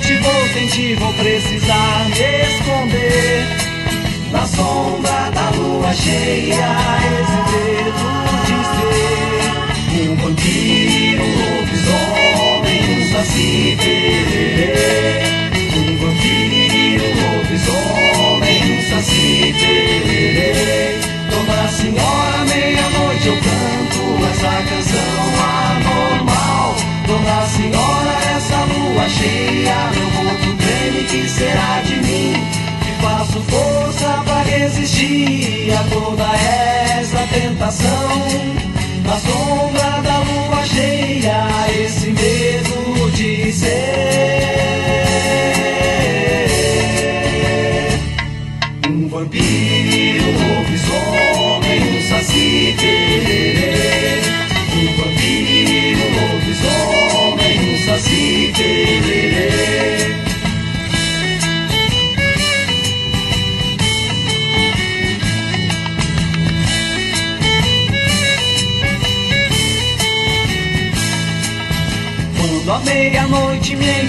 diferente vou sentir, vou precisar me esconder Na sombra da lua cheia, esse medo de ser Um vampiro, um lobisomem, um saci pererê Um vampiro, um um saci pererê Dona Senhora, cheia, meu corpo treme, que será de mim? Que faço força para resistir a toda essa tentação. Na sombra da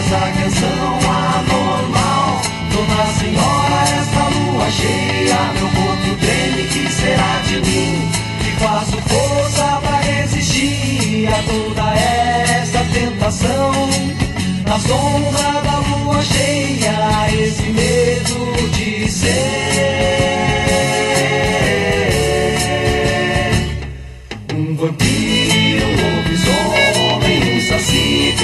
essa canção anormal. Dona Senhora, essa lua cheia, meu corpo treme, que será de mim? Que faço força pra resistir a toda essa tentação. Na sombra da lua cheia, esse medo de ser um vampiro, um lobisomem, um saci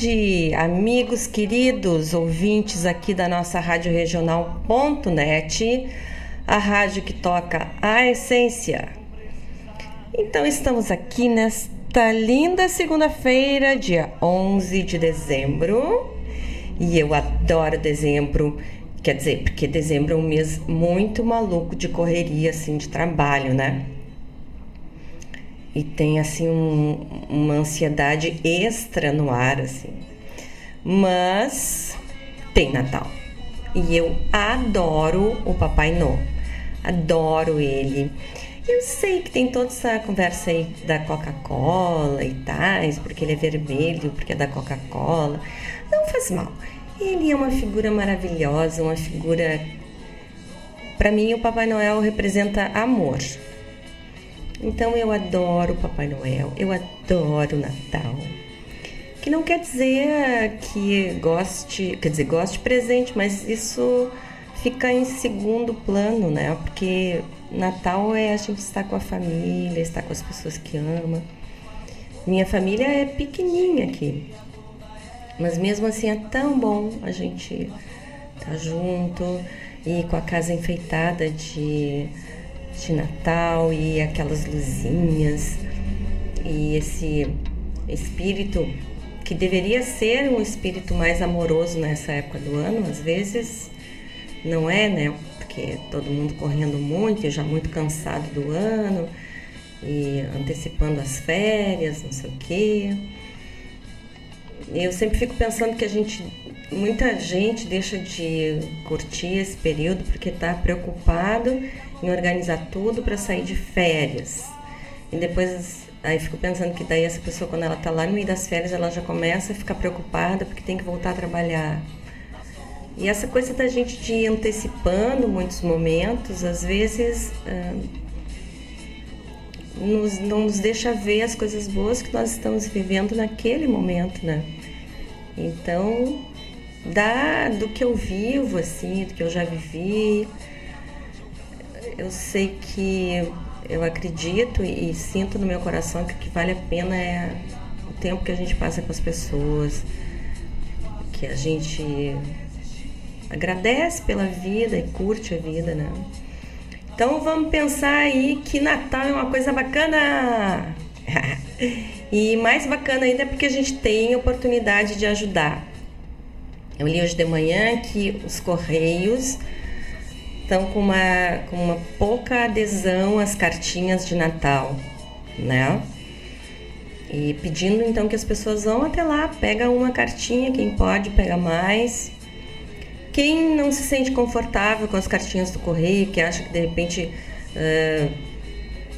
tarde, amigos queridos, ouvintes aqui da nossa Rádio Regional.net, a rádio que toca a essência. Então, estamos aqui nesta linda segunda-feira, dia 11 de dezembro, e eu adoro dezembro, quer dizer, porque dezembro é um mês muito maluco de correria, assim, de trabalho, né? E tem assim um, uma ansiedade extra no ar assim. Mas tem Natal. E eu adoro o Papai Noel. Adoro ele. Eu sei que tem toda essa conversa aí da Coca-Cola e tais, porque ele é vermelho, porque é da Coca-Cola. Não faz mal. Ele é uma figura maravilhosa, uma figura. Para mim, o Papai Noel representa amor. Então eu adoro Papai Noel, eu adoro Natal. Que não quer dizer que goste, quer dizer, goste presente, mas isso fica em segundo plano, né? Porque Natal é a gente estar com a família, estar com as pessoas que ama. Minha família é pequenininha aqui. Mas mesmo assim é tão bom a gente estar junto e com a casa enfeitada de de Natal e aquelas luzinhas e esse espírito que deveria ser um espírito mais amoroso nessa época do ano, às vezes não é, né? Porque todo mundo correndo muito, já muito cansado do ano e antecipando as férias, não sei o quê. Eu sempre fico pensando que a gente, muita gente deixa de curtir esse período porque está preocupado em organizar tudo para sair de férias. E depois, aí fico pensando que daí essa pessoa, quando ela tá lá no meio das férias, ela já começa a ficar preocupada porque tem que voltar a trabalhar. E essa coisa da gente de ir antecipando muitos momentos, às vezes ah, nos, não nos deixa ver as coisas boas que nós estamos vivendo naquele momento, né? Então, da, do que eu vivo, assim, do que eu já vivi, eu sei que eu acredito e, sinto no meu coração que o que vale a pena é o tempo que a gente passa com as pessoas, que a gente agradece pela vida e curte a vida, né? Então vamos pensar aí que Natal é uma coisa bacana. e mais bacana ainda é porque a gente tem oportunidade de ajudar. Eu li hoje de manhã que os Correios estão com uma, com uma pouca adesão às cartinhas de Natal, né? E pedindo então que as pessoas vão até lá, pega uma cartinha, quem pode pega mais, quem não se sente confortável com as cartinhas do correio, que acha que de repente uh,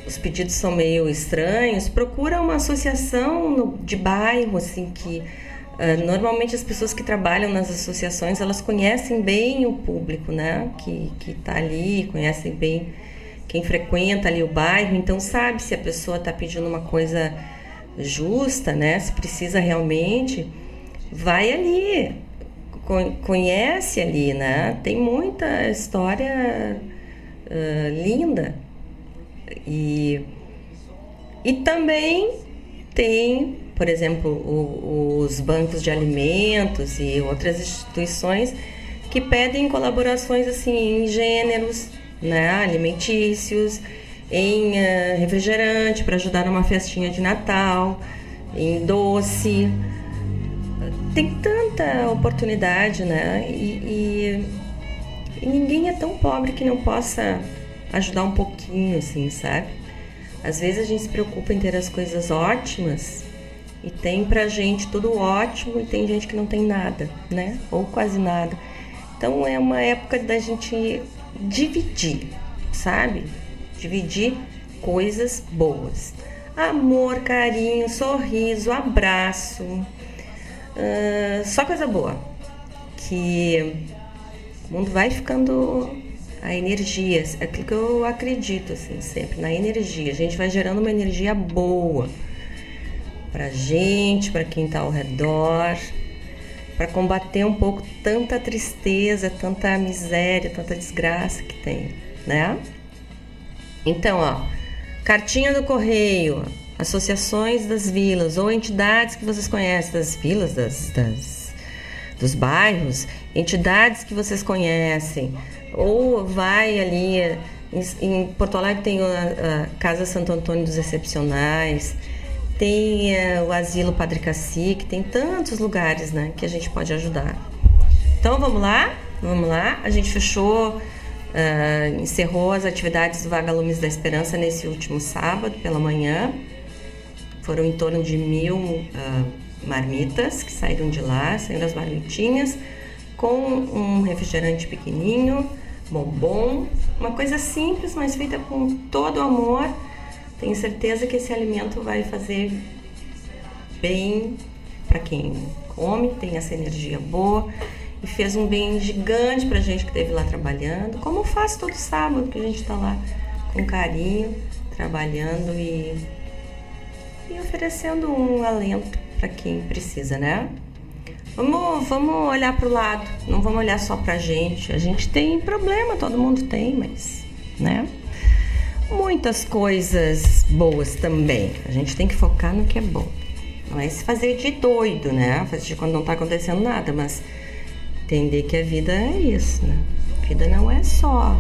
os pedidos são meio estranhos, procura uma associação no, de bairro, assim, que normalmente as pessoas que trabalham nas associações, elas conhecem bem o público, né, que está ali, conhecem bem quem frequenta ali o bairro, então sabe se a pessoa está pedindo uma coisa justa, né, se precisa realmente, vai ali, conhece ali, né? Tem muita história uh, linda. E, e também tem, por exemplo, o, os bancos de alimentos e outras instituições que pedem colaborações assim em gêneros, né, alimentícios, em uh, refrigerante para ajudar numa festinha de Natal, em doce tem tanta oportunidade, né? E, e, e, ninguém é tão pobre que não possa ajudar um pouquinho, assim, sabe? Às vezes a gente se preocupa em ter as coisas ótimas e tem pra gente tudo ótimo e tem gente que não tem nada, né? Ou quase nada. Então é uma época da gente dividir, sabe? Dividir coisas boas. Amor, carinho, sorriso, abraço Uh, só coisa boa. Que o mundo vai ficando a energia, é aquilo que eu acredito assim, sempre, na energia. A gente vai gerando uma energia boa pra gente, para quem tá ao redor, para combater um pouco tanta tristeza, tanta miséria, tanta desgraça que tem, né? Então, ó, cartinha do correio, associações das vilas ou entidades que vocês conhecem das vilas, das, das dos bairros, entidades que vocês conhecem, ou vai ali em, em Porto Alegre tem a, a, Casa Santo Antônio dos Excepcionais, tem uh, o Asilo Padre Cacique, tem tantos lugares, né, que a gente pode ajudar. Então vamos lá, vamos lá. A gente fechou, uh, encerrou as atividades do Vagalumes da Esperança nesse último sábado pela manhã. Foram em torno de mil uh, marmitas que saíram de lá, saíram as marmitinhas, com um refrigerante pequenininho, bombom, uma coisa simples, mas feita com todo o amor. Tenho certeza que esse alimento vai fazer bem para quem come, tem essa energia boa e fez um bem gigante para gente que esteve lá trabalhando, como faz todo sábado que a gente está lá com carinho, trabalhando e e oferecendo um alento para quem precisa, né? Vamos, vamos olhar para o lado, não vamos olhar só para a gente. A gente tem problema, todo mundo tem, mas, né? Muitas coisas boas também. A gente tem que focar no que é bom. Não é se fazer de doido, né? Fazer de quando não está acontecendo nada, mas entender que a vida é isso, né? A vida não é só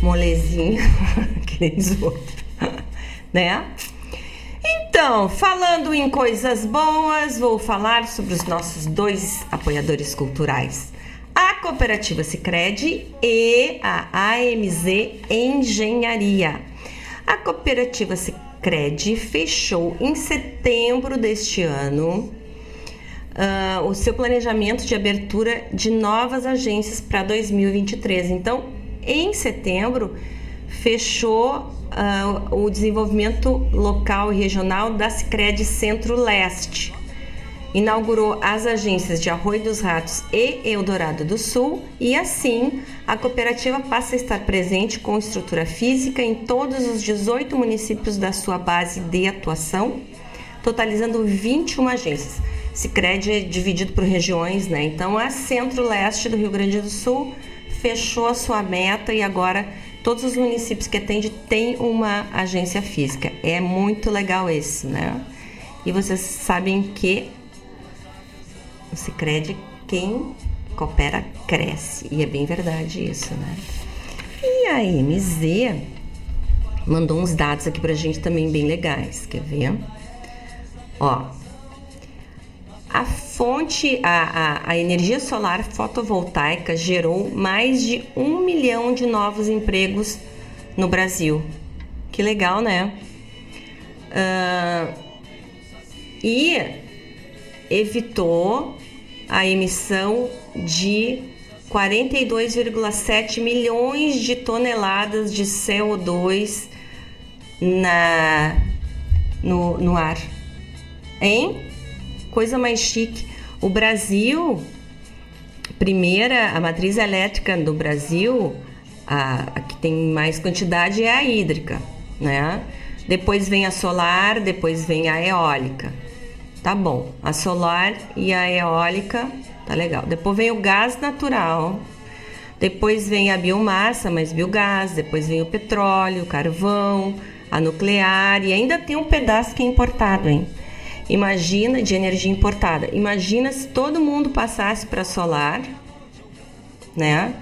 molezinha que nem os outros, né? Então, falando em coisas boas, vou falar sobre os nossos dois apoiadores culturais. A Cooperativa Sicredi e a AMZ Engenharia. A Cooperativa Sicredi fechou em setembro deste ano uh, o seu planejamento de abertura de novas agências para 2023. Então, em setembro, fechou uh, o desenvolvimento local e regional da Sicredi Centro-Leste. Inaugurou as agências de Arroio dos Ratos e Eldorado do Sul e assim a cooperativa passa a estar presente com estrutura física em todos os 18 municípios da sua base de atuação, totalizando 21 agências. Sicredi é dividido por regiões, né? Então a Centro-Leste do Rio Grande do Sul fechou a sua meta e agora todos os municípios que atende têm uma agência física. É muito legal isso, né? E vocês sabem que o Sicredi quem coopera cresce. E é bem verdade isso, né? E a MZ mandou uns dados aqui pra gente também bem legais. Quer ver? Ó, a fonte, a, a, a, energia solar fotovoltaica gerou mais de um milhão de novos empregos no Brasil. Que legal, né? Uh, e evitou a emissão de 42,7 milhões de toneladas de CO2 na, no, no ar. Hein? coisa mais chique. O Brasil, primeira, a matriz elétrica do Brasil, a, a que tem mais quantidade é a hídrica, né? Depois vem a solar, depois vem a eólica. Tá bom, a solar e a eólica, tá legal. Depois vem o gás natural, depois vem a biomassa, mais biogás, depois vem o petróleo, o carvão, a nuclear e ainda tem um pedaço que é importado, hein? Imagina de energia importada. Imagina se todo mundo passasse para solar, né?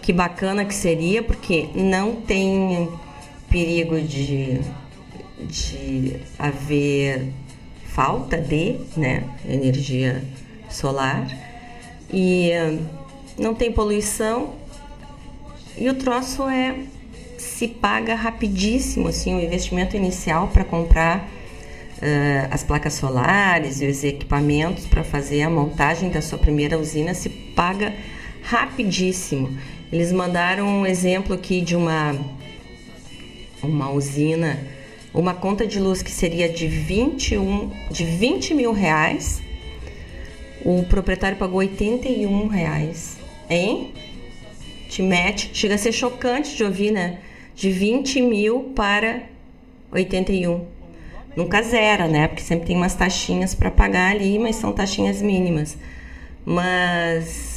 Que bacana que seria, porque não tem perigo de, de haver falta de né, energia solar e não tem poluição e o troço é se paga rapidíssimo assim o investimento inicial para comprar uh, as placas solares e os equipamentos para fazer a montagem da sua primeira usina se paga rapidíssimo. Eles mandaram um exemplo aqui de uma, uma usina, uma conta de luz que seria de 21, de 20 mil reais. O proprietário pagou 81 reais. Hein? Te mete. Chega a ser chocante de ouvir, né? De 20 mil para 81 nunca zera, né? Porque sempre tem umas taxinhas para pagar ali, mas são taxinhas mínimas. Mas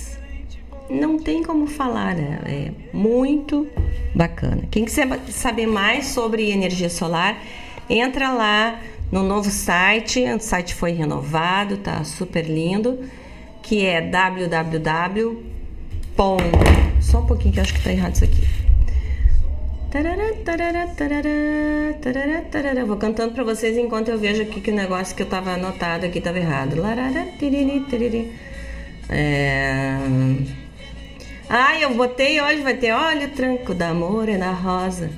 não tem como falar, né? É muito bacana. Quem quiser saber mais sobre energia solar, entra lá no novo site. O site foi renovado, tá super lindo, que é www. Só um pouquinho que eu acho que tá errado isso aqui Vou cantando para vocês enquanto eu vejo aqui que o negócio que eu tava anotado aqui tava errado. É... Ah, eu botei hoje, vai ter olha o tranco da morena rosa.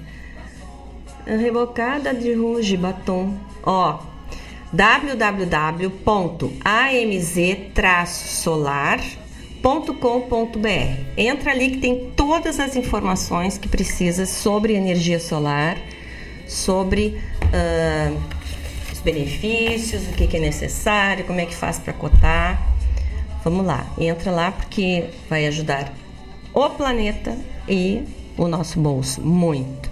Rebocada de ruge batom. Ó, www.amz-solar.com com.br Entra ali que tem todas as informações que precisa sobre energia solar, sobre uh, os benefícios, o que, que é necessário, como é que faz para cotar. Vamos lá, entra lá porque vai ajudar o planeta e o nosso bolso muito.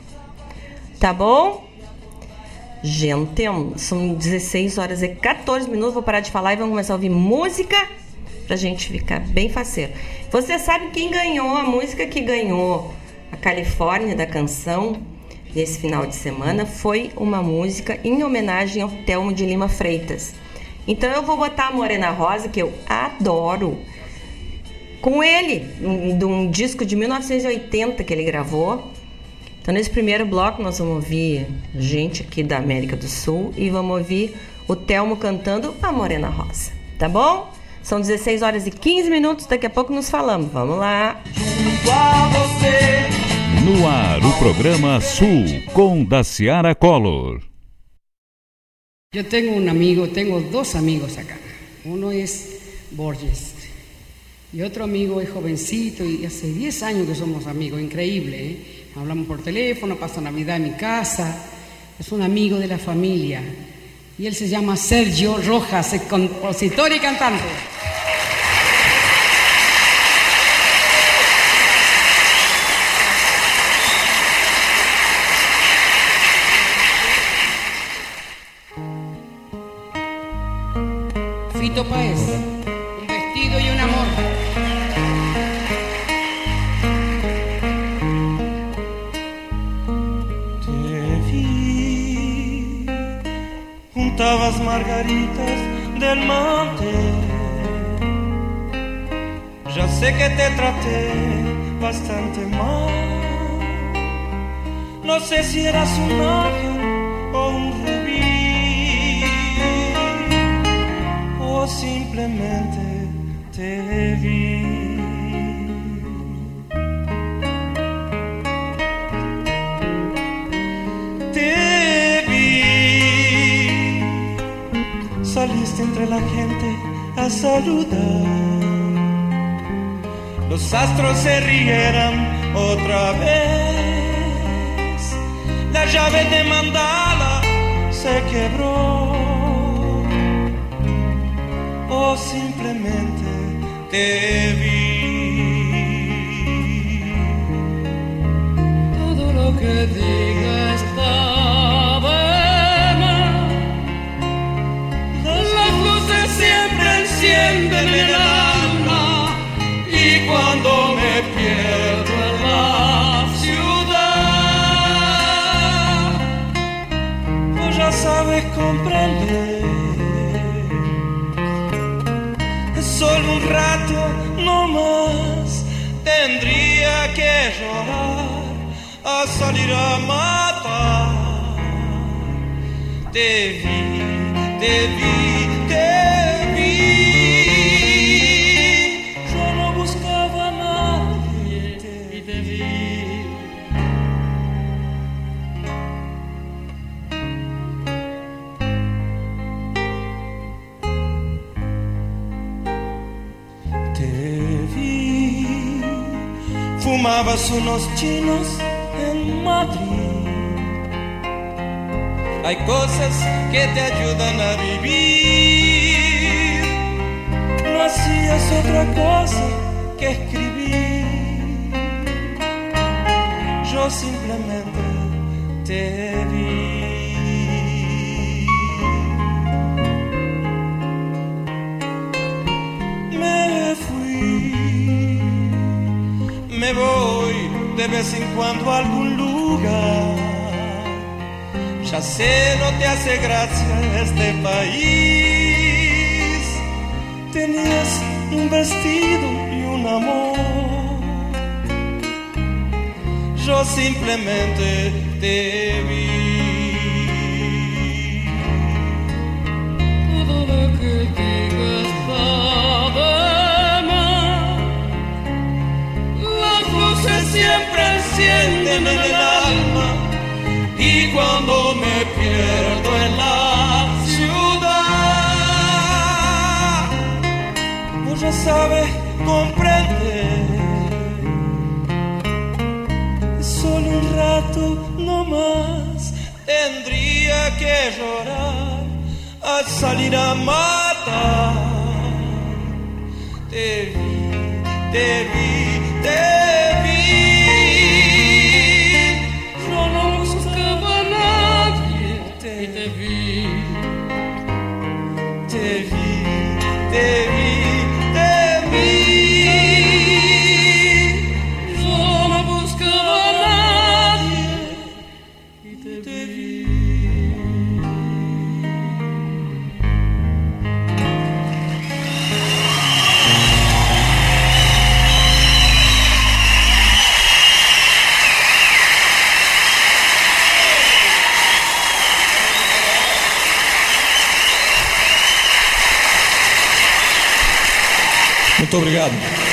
Tá bom? Gente, são 16 horas e 14 minutos. Vou parar de falar e vamos começar a ouvir música pra gente ficar bem faceiro. Você sabe quem ganhou a música que ganhou a Califórnia da canção nesse final de semana foi uma música em homenagem ao Telmo de Lima Freitas. Então eu vou botar a Morena Rosa, que eu adoro, com ele, de um, um disco de 1980 que ele gravou. Então nesse primeiro bloco nós vamos ouvir gente aqui da América do Sul e vamos ouvir o Telmo cantando a Morena Rosa, tá bom? São 16 horas e 15 minutos, daqui a pouco nos falamos. Vamos lá. Junto a você. No ar, o programa Sul com Daciara Collor. Eu tenho um amigo, tenho dois amigos acá. Um é Borges y otro amigo es jovencito y hace 10 años que somos amigos, increíble. ¿eh? Hablamos por teléfono, pasa Navidad en mi casa. Es un amigo de la familia. Y él se llama Sergio Rojas, es compositor y cantante. Fito Paez, margaritas del monte. Ya sé que te traté bastante mal. No sé si eras un ángel o un rubí, o simplemente te vi. Entre la gente a saludar. Los astros se rieran otra vez. La llave de mandala se quebró. O simplemente te vi. Todo lo que diga encienden en el alma y cuando me pierdo en la ciudad, Pues ya sabes comprender. Solo un rato, no más. Tendría que llorar a salir a matar. Te vi, te vi, unos chinos en Madrid. Hay cosas que te ayudan a vivir. No hacías otra cosa que escribir. Yo simplemente te vi. me fui. Me voy de vez en cuando a algún lugar. Ya sé, no te hace gracia este país. Tenías un vestido y un amor. Yo simplemente te vi. todo lo que diga encienden en el alma y cuando me pierdo en la ciudad, Vos ya sabes comprender. Solo un rato no más tendría que llorar al salir a matar. Te vi, te vi, Muito obrigado.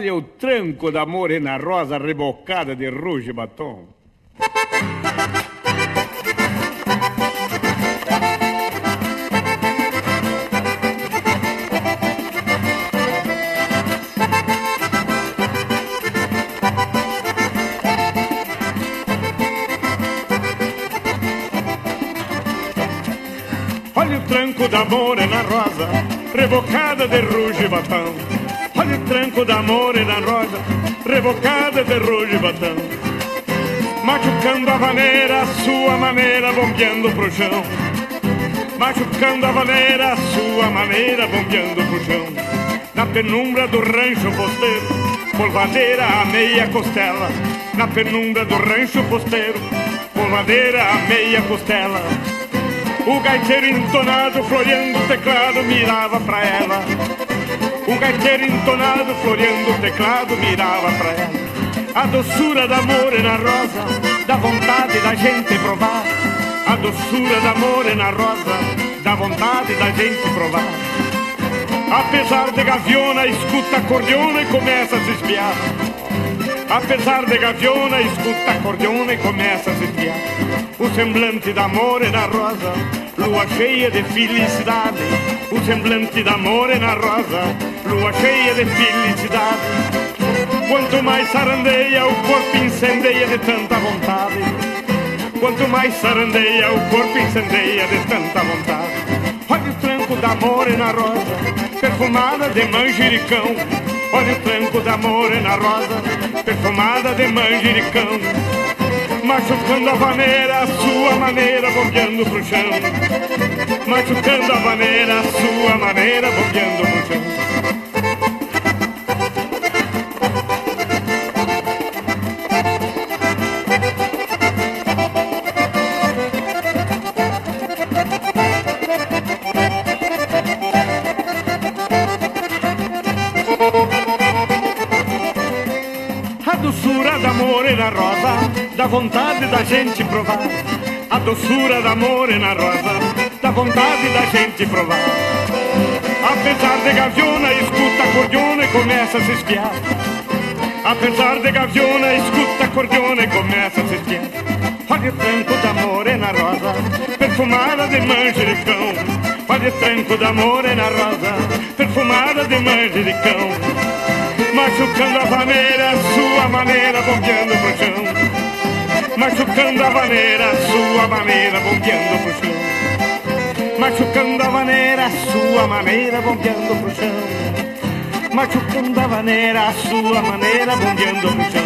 olha o tranco da morena rosa rebocada de ruge batom. Olha o tranco da morena rosa, rebocada de ruge batom tranco d'amore da rosa, revocada de rojo e batão. Machucando a vaneira, a sua maneira, bombeando pro chão. Machucando a vaneira, a sua maneira, bombeando pro chão. Na penumbra do rancho posteiro, polvadeira a meia costela. Na penumbra do rancho posteiro, polvadeira a meia costela. O gaiteiro entonado, floreando o teclado, mirava pra ela. O gaiteiro entonado, floreando o teclado, mirava pra ela. A doçura da morena rosa, da vontade da gente provar. A doçura da morena rosa, da vontade da gente provar. Apesar de gaviona, escuta acordeona e começa a se espiar. Apesar de gaviona, escuta acordeona e começa a se espiar. O semblante da morena rosa lua cheia de felicidade. O semblante da morena rosa, lua cheia de felicidade. Quanto mais sarandeia, o corpo incendeia de tanta vontade. Quanto mais sarandeia, o corpo incendeia de tanta vontade. Olha o tranco da morena rosa, perfumada de manjericão. Olha o tranco da morena rosa, perfumada de manjericão. Machucando a vaneira, a sua maneira, bobeando pro chão. Machucando a vaneira, a sua maneira, bobeando pro chão. Dá vontade da gente provar. A doçura da morena rosa, dá vontade da gente provar. Apesar de gaviona, escuta acordeona e começa a se espiar. Apesar de gaviona, escuta acordeona e começa a se espiar. Olha o tranco da morena rosa, perfumada de manjericão. Olha o tranco da morena rosa, perfumada de manjericão. Machucando a vaneira, sua maneira, bombeando pro chão. Machucando a vaneira, sua maneira, bombeando pro chão. Machucando a vaneira, sua maneira, bombeando pro chão. Machucando a vaneira, sua maneira, bombeando pro chão.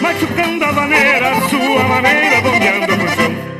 Machucando a vaneira, sua maneira, bombeando pro chão.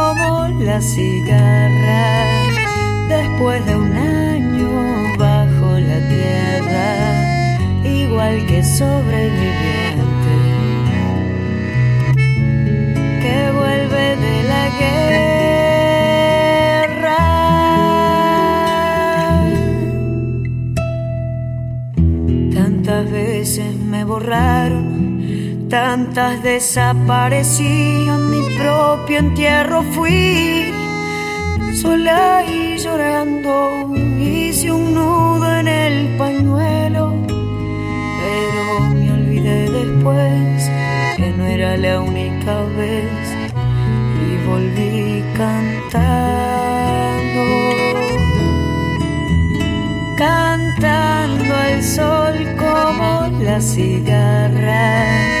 la cigarra. Después de un año bajo la tierra igual que sobreviviente que vuelve de la guerra. Tantas veces me borraron tantas mi propio entierro fui, sola y llorando, hice un nudo en el pañuelo, pero me olvidé después que no era la única vez. Y volví cantando, cantando al sol como la cigarra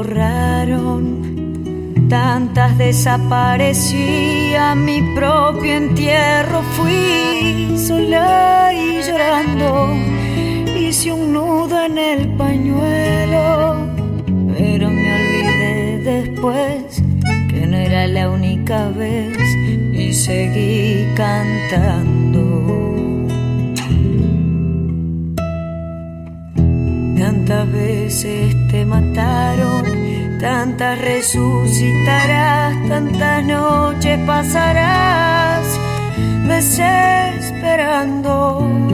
Borraron, tantas desaparecí, a mi propio entierro fui sola y llorando, hice un nudo en el pañuelo, pero me olvidé después que no era la única vez y seguí cantando. Tantas veces te mataron, tantas resucitarás, tantas noches pasarás desesperando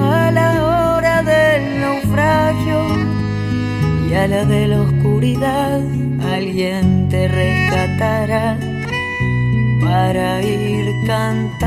a la hora del naufragio y a la de la oscuridad alguien te rescatará para ir cantando,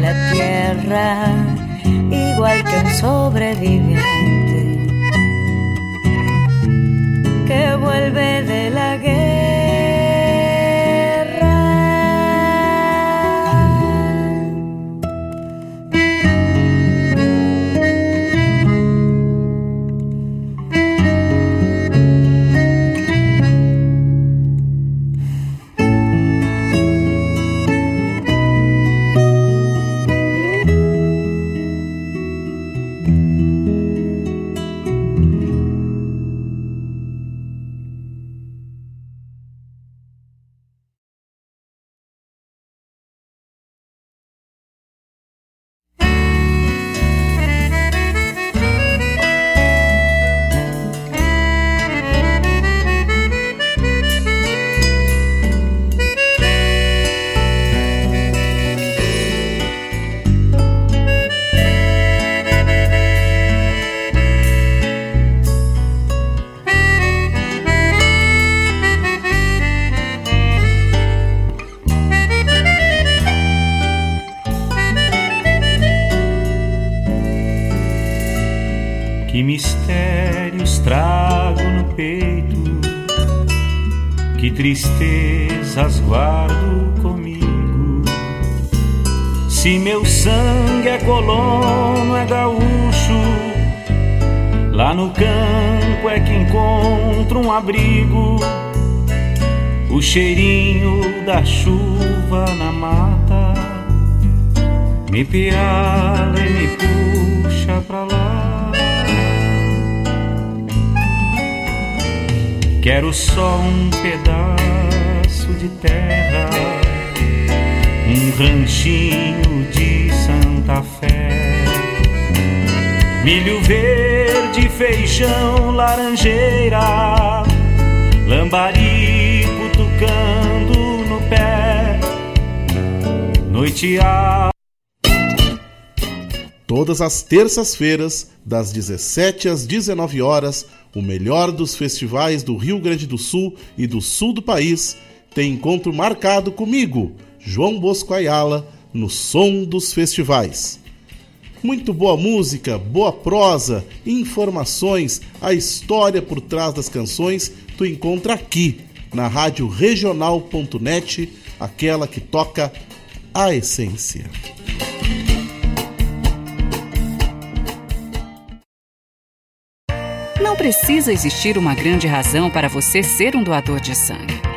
La tierra, igual que un sobreviviente abrigo. O cheirinho da chuva na mata me piala e me puxa pra lá. Quero só um pedaço de terra, um ranchinho de Santa Fé. Milho verde, feijão, laranjeira, lambari cutucando no pé. Noite a Todas as terças-feiras, das 17 às 19 horas, o melhor dos festivais do Rio Grande do Sul e do sul do país tem encontro marcado comigo, João Bosco Ayala, no Som dos Festivais. Muito boa música, boa prosa, informações, a história por trás das canções tu encontra aqui na rádio regional.net, aquela que toca a essência. Não precisa existir uma grande razão para você ser um doador de sangue.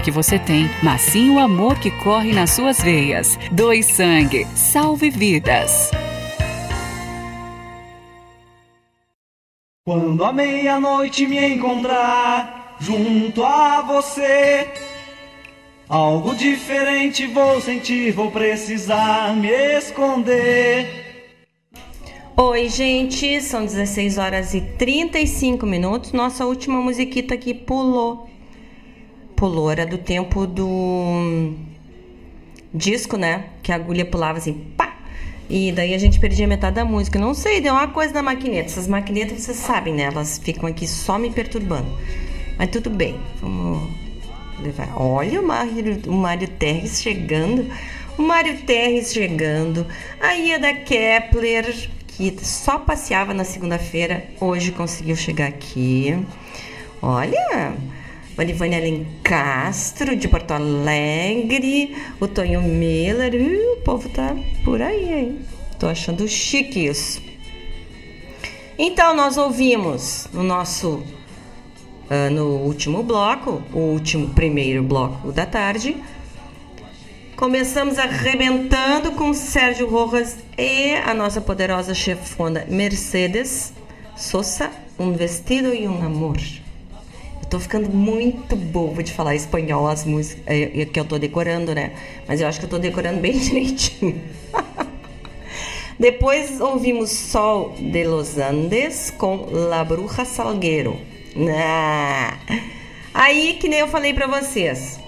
que você tem, mas sim o amor que corre nas suas veias. Doe sangue, salve vidas. Quando a meia-noite me encontrar junto a você, algo diferente vou sentir, vou precisar me esconder. Oi, gente, são 16 horas e 35 minutos. Nossa última musiquita aqui pulou. Pulou, era do tempo do disco, né? Que a agulha pulava assim, pá! E daí a gente perdia metade da música. Não sei, deu uma coisa da maquineta. Essas maquinetas, vocês sabem, né? Elas ficam aqui só me perturbando. Mas tudo bem, vamos levar. Olha o Mário, o Mário Terres chegando. O Mário Terres chegando. A Ieda Kepler, que só passeava na segunda-feira, hoje conseguiu chegar aqui. Olha, Marivânia Alencastro, de Porto Alegre, o Tonho Miller, uh, o povo tá por aí, hein? Tô achando chique isso. Então, nós ouvimos no nosso, uh, no último bloco, o último primeiro bloco da tarde, começamos arrebentando com Sérgio Rojas e a nossa poderosa chefona Mercedes Sosa, um vestido e um amor tô ficando muito bobo de falar espanhol as músicas é, é, que eu tô decorando, né? Mas eu acho que eu tô decorando bem direitinho. Depois ouvimos Sol de los Andes com La Bruja Salgueiro. Ah. Aí, que nem eu falei para vocês,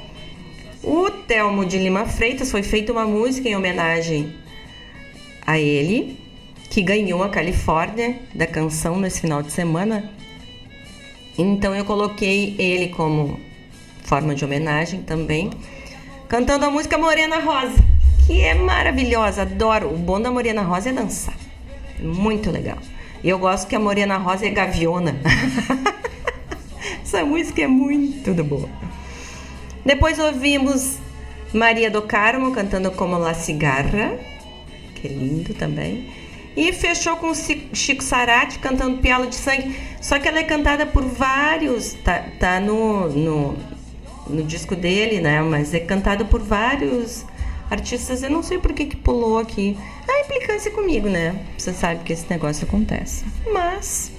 o Telmo de Lima Freitas foi feita uma música em homenagem a ele, que ganhou a Califórnia da canção nesse final de semana. Então eu coloquei ele como forma de homenagem também, cantando a música Morena Rosa, que é maravilhosa, adoro. O bom da Morena Rosa é dançar, é muito legal. E eu gosto que a Morena Rosa é gaviona. Essa música é muito boa. Depois ouvimos Maria do Carmo cantando como La Cigarra, que é lindo também. E fechou com Chico Sarati cantando Pialo de Sangue. Só que ela é cantada por vários. Tá, tá no, no, no disco dele, né? Mas é cantada por vários artistas. Eu não sei por que, que pulou aqui. A implicância comigo, né? Você sabe que esse negócio acontece. Mas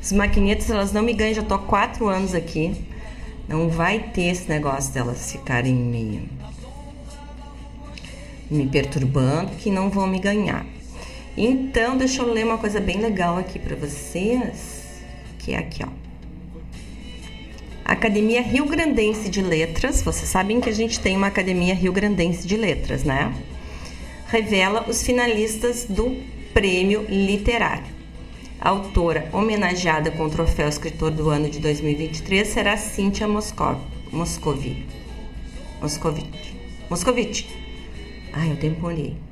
as maquinetas, elas não me ganham. Já tô há quatro anos aqui. Não vai ter esse negócio delas ficarem me, me perturbando, que não vão me ganhar. Então, deixa eu ler uma coisa bem legal aqui para vocês, que é aqui, ó. Academia Rio Grandense de Letras, vocês sabem que a gente tem uma Academia Rio Grandense de Letras, né? Revela os finalistas do Prêmio Literário. A autora homenageada com o troféu Escritor do Ano de 2023 será Cíntia Moscov, Moscovi. Moscovite. Moscovite. Ai, eu temporei.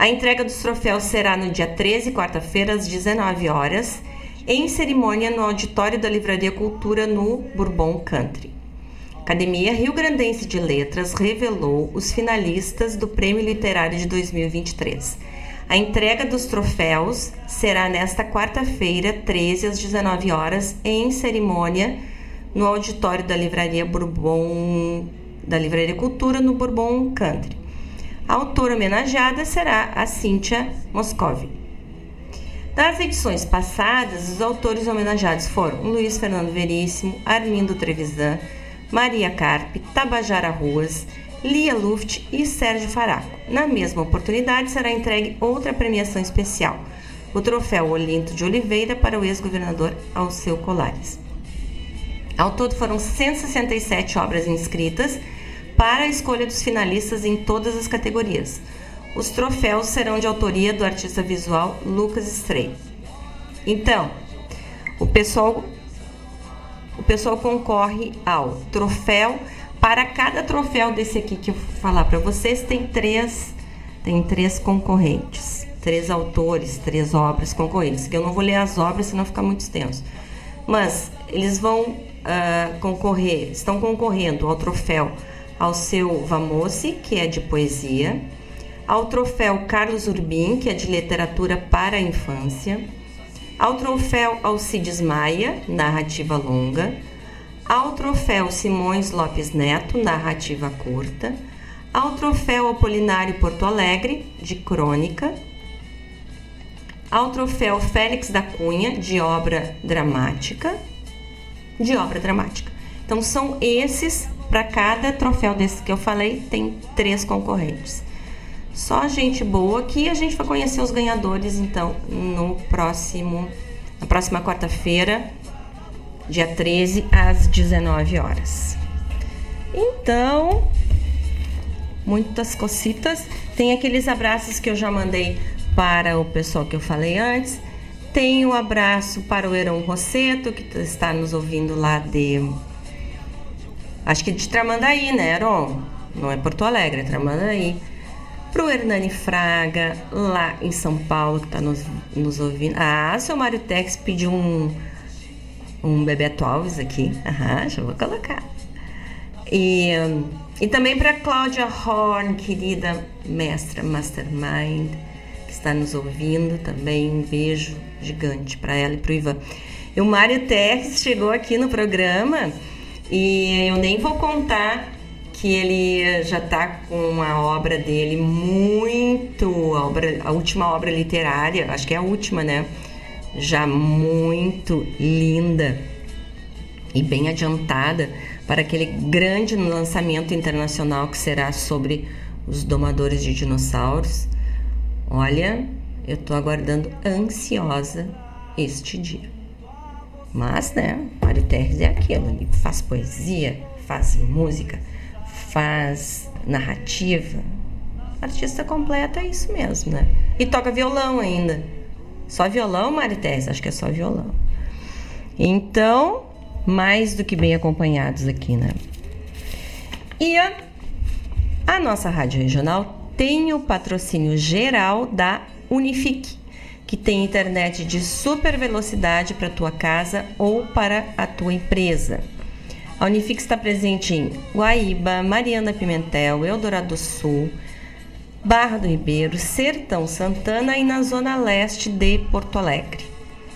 A entrega dos troféus será no dia 13, quarta-feira, às 19 horas, em cerimônia no auditório da Livraria Cultura no Bourbon Country. Academia Rio Grandense de Letras revelou os finalistas do Prêmio Literário de 2023. A entrega dos troféus será nesta quarta-feira, 13 às 19 horas, em cerimônia no auditório da Livraria Bourbon da Livraria Cultura no Bourbon Country. A autora homenageada será a Cíntia Moscovi. Das edições passadas, os autores homenageados foram Luiz Fernando Veríssimo, Arlindo Trevisan, Maria Carpe, Tabajara Ruas, Lia Luft e Sérgio Faraco. Na mesma oportunidade, será entregue outra premiação especial, o troféu Olinto de Oliveira para o ex-governador Alceu Colares. Ao todo foram 167 obras inscritas para a escolha dos finalistas em todas as categorias. Os troféus serão de autoria do artista visual Lucas Stray. Então, o pessoal o pessoal concorre ao troféu. Para cada troféu desse aqui que eu vou falar para vocês, tem três, tem três concorrentes, três autores, três obras concorrentes. Eu não vou ler as obras, senão fica muito extenso. Mas eles vão uh, concorrer, estão concorrendo ao troféu ao seu Vamose, que é de poesia, ao troféu Carlos Urbim, que é de literatura para a infância, ao troféu Alcides Maia, narrativa longa, ao troféu Simões Lopes Neto, narrativa curta, ao troféu Apolinário Porto Alegre, de crônica, ao troféu Félix da Cunha, de obra dramática, de obra dramática. Então são esses para cada troféu desse que eu falei, tem três concorrentes. Só gente boa que a gente vai conhecer os ganhadores então no próximo na próxima quarta-feira, dia 13 às 19 horas. Então, muitas cocitas. Tem aqueles abraços que eu já mandei para o pessoal que eu falei antes. Tenho um abraço para o Heron Rosseto, que está nos ouvindo lá de. Acho que de Tramandaí, né, Heron? Não é Porto Alegre, é Tramandaí. Para o Hernani Fraga, lá em São Paulo, que está nos, nos ouvindo. Ah, seu Mário Tex pediu um, um Bebeto Alves aqui. Aham, já vou colocar. E, e também para Cláudia Horn, querida mestra Mastermind, que está nos ouvindo também. Um beijo gigante para ela e para o Ivan. E o Mário Terres chegou aqui no programa e eu nem vou contar que ele já está com a obra dele muito, a, obra, a última obra literária, acho que é a última, né? Já muito linda e bem adiantada para aquele grande lançamento internacional que será sobre os domadores de dinossauros. Olha, eu estou aguardando ansiosa este dia. Mas, né, Mário Terres é aquilo, ele faz poesia, faz música, faz narrativa. Artista completa é isso mesmo, né? E toca violão ainda. Só violão, Mário Terres? Acho que é só violão. Então, mais do que bem acompanhados aqui, né? E a, a nossa rádio regional tem o patrocínio geral da Unifique, que tem internet de super velocidade para tua casa ou para a tua empresa. A Unifique está presente em Guaíba, Mariana Pimentel, Eldorado do Sul, Barra do Ribeiro, Sertão Santana e na zona leste de Porto Alegre.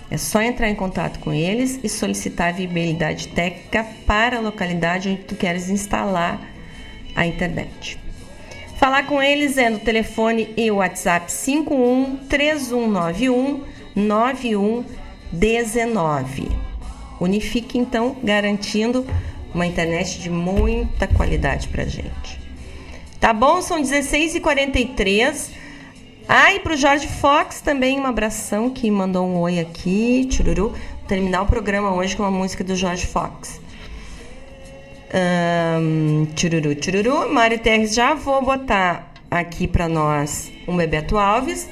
É só entrar em contato com eles e solicitar a viabilidade técnica para a localidade onde tu queres instalar a internet. Falar com eles é no telefone e WhatsApp 51 3191 9119. Unifique então garantindo uma internet de muita qualidade para gente. Tá bom? São 16h43. Ah, e pro Jorge Fox também um abração que mandou um oi aqui, chururu. Terminar o programa hoje com uma música do Jorge Fox. Um, chururu, chururu. Mari Terres, já vou botar aqui para nós um Bebeto Alves.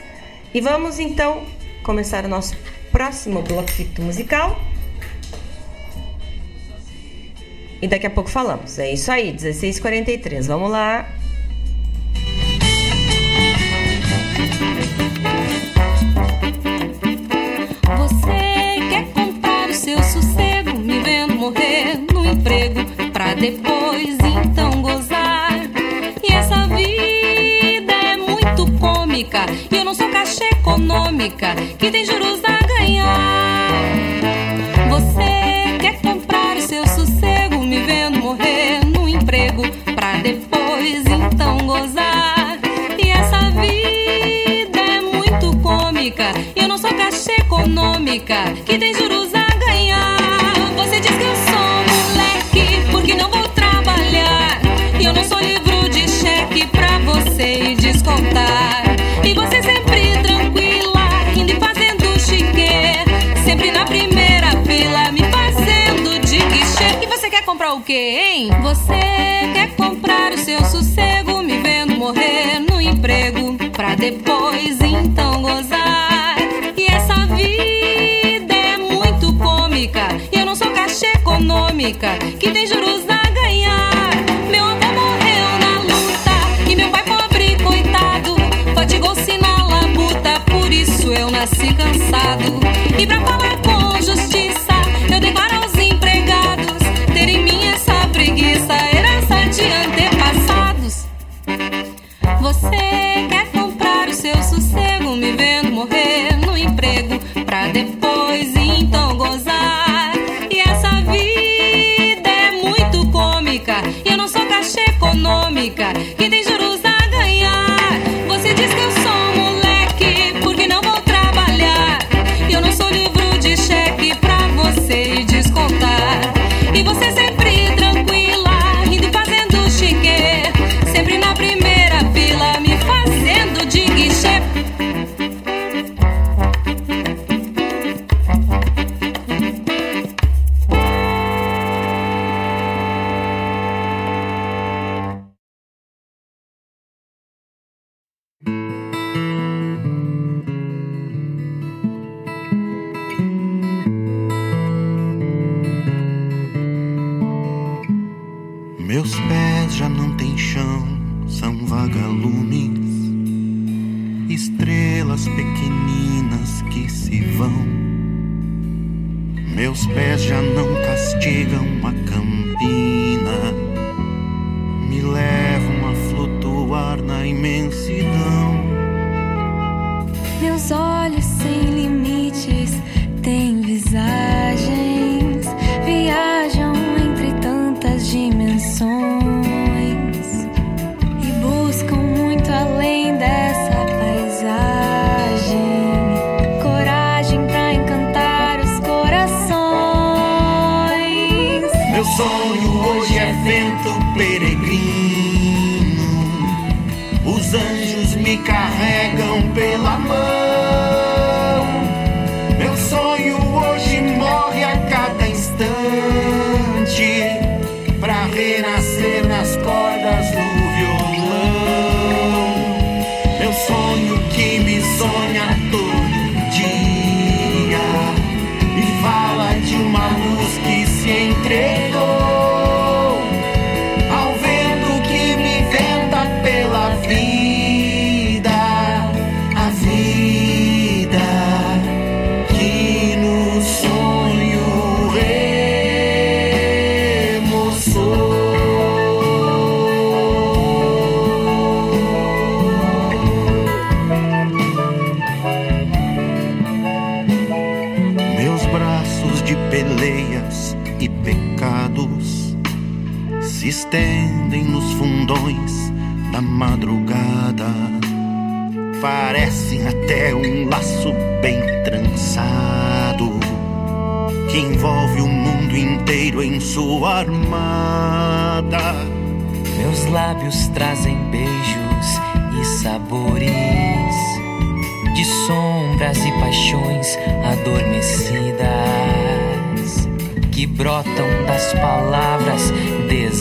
E vamos então começar o nosso próximo bloco musical. E daqui a pouco falamos. É isso aí, 16h43. Vamos lá. Depois então gozar. E essa vida é muito cômica. E eu não sou caixa econômica que tem juros a ganhar. Você quer comprar o seu sossego, me vendo morrer no emprego pra depois então gozar. E essa vida é muito cômica. E eu não sou caixa econômica que tem juros sei quê, hein? Você quer comprar o seu sossego, me vendo morrer no emprego. Pra depois então gozar. E essa vida é muito cômica. E eu não sou caixa econômica, que tem juros a ganhar. Meu avô morreu na luta e meu pai Fatigou-se na labuta, por isso eu nasci cansado. E pra falar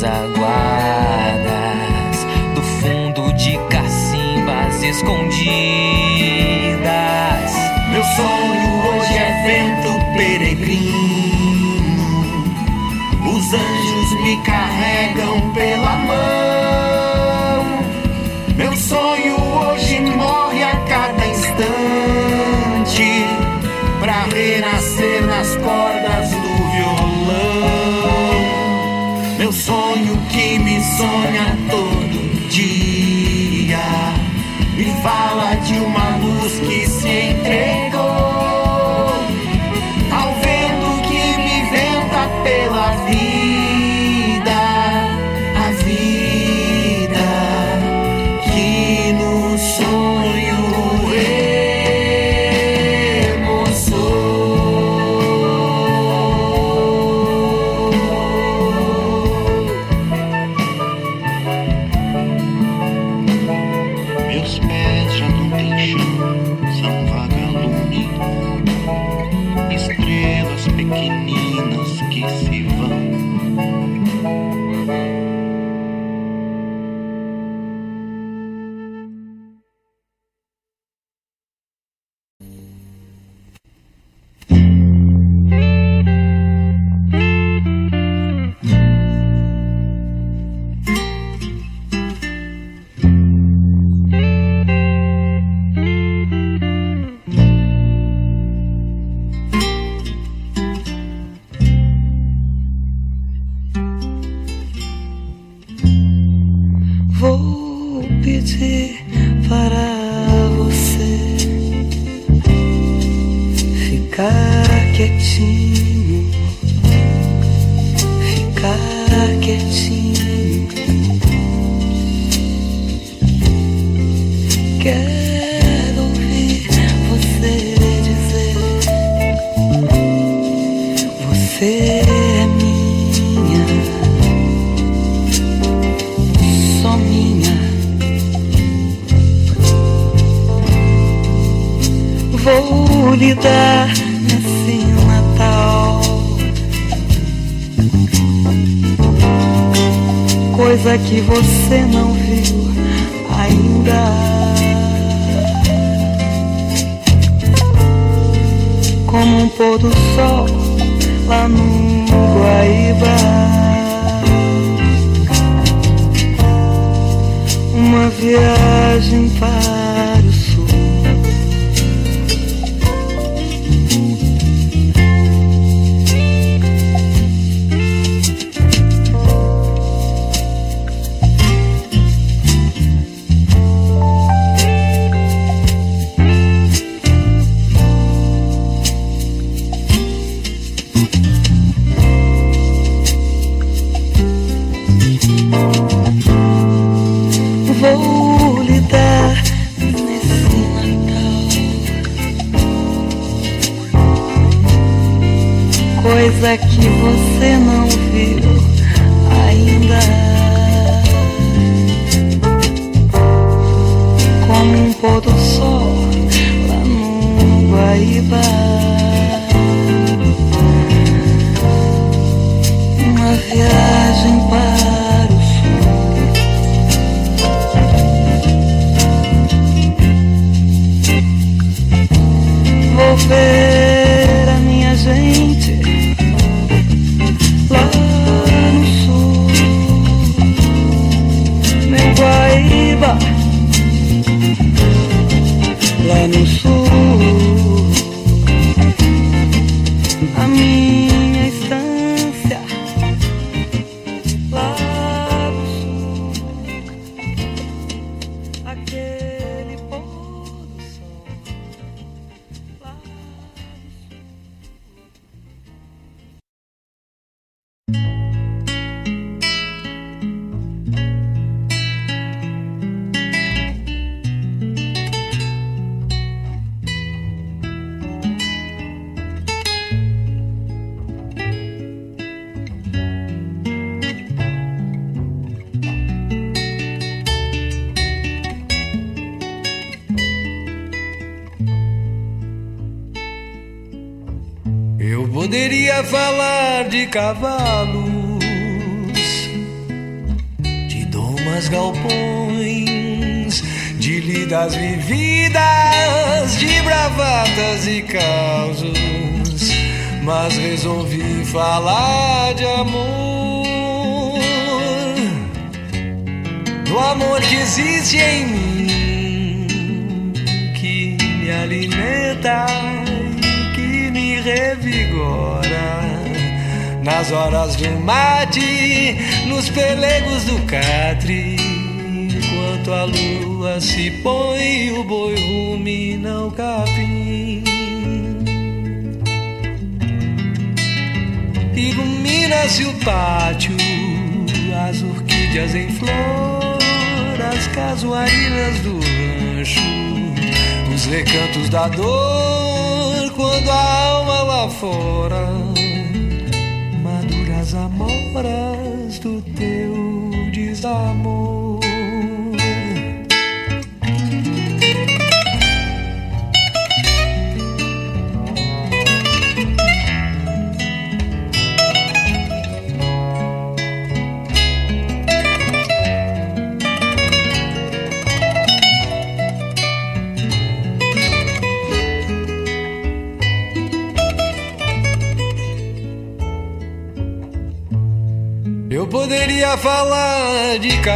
as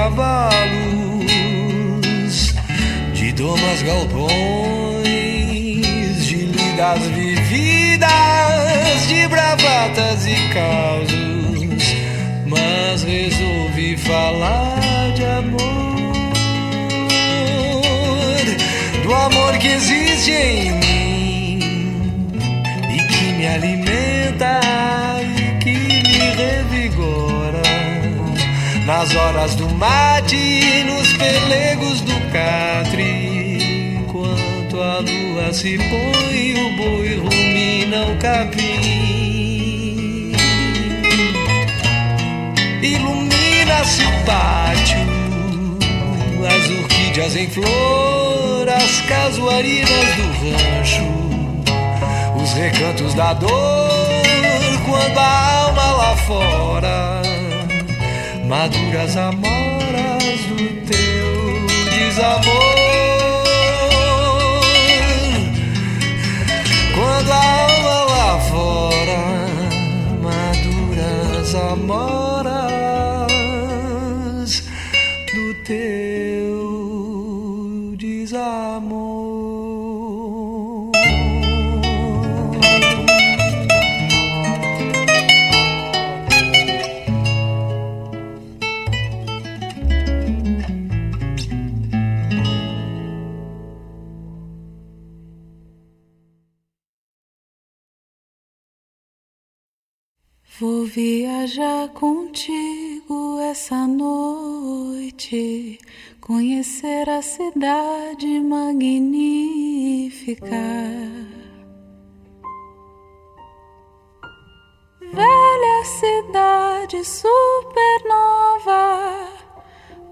cavalos, de domas galpões, de lidas vividas, de bravatas e causos, mas resolvi falar de amor, do amor que existe em nas horas do mate, nos pelegos do catre, enquanto a lua se põe, o boi rumina o capim. Ilumina-se o pátio, as orquídeas em flor, as casuarinas do rancho, os recantos da dor, quando a alma lá fora maduras amoras do teu desamor. Quando a alma lá fora, maduras amoras do teu contigo essa noite, conhecer a cidade magnífica. Velha cidade supernova,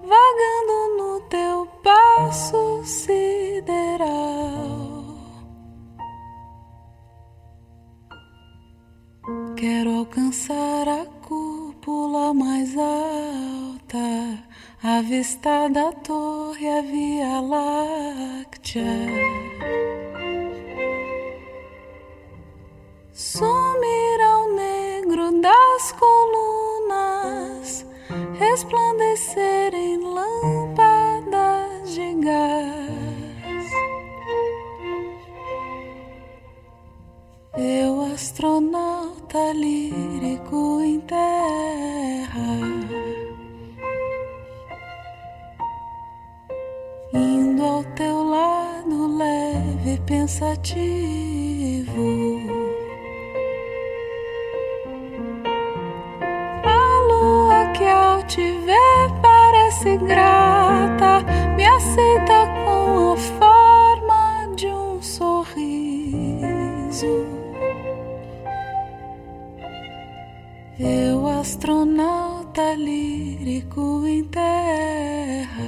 vagando no teu passo sideral. Quero alcançar a cúpula mais alta, avistar da torre a Via Láctea. Sumir ao negro das colunas, resplandecer em lâmpadas de gás. Eu, astronauta lírico em terra, indo ao teu lado leve e pensativo. A lua que ao te ver parece grata, me aceita com a forma de um sorriso. Eu, astronauta lírico em terra,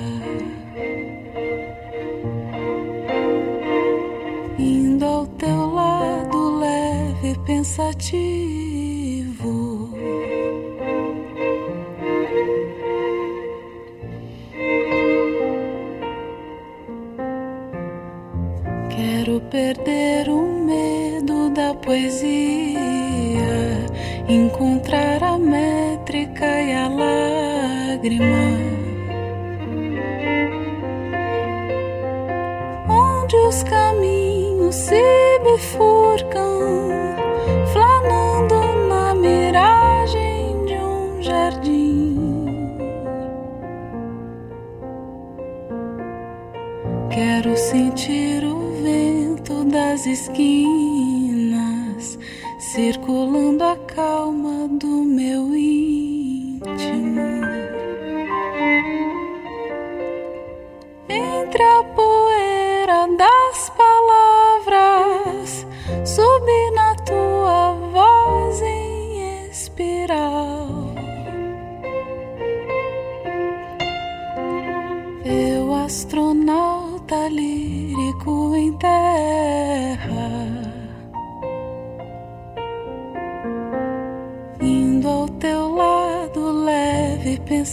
indo ao teu lado leve pensativo. Quero perder o medo da poesia, encontrar a métrica e a lágrima. Onde os caminhos se bifurcam, flanando na miragem de um jardim. Quero sentir o vento das esquinas circulando a calma do meu íntimo. Entre a poeira das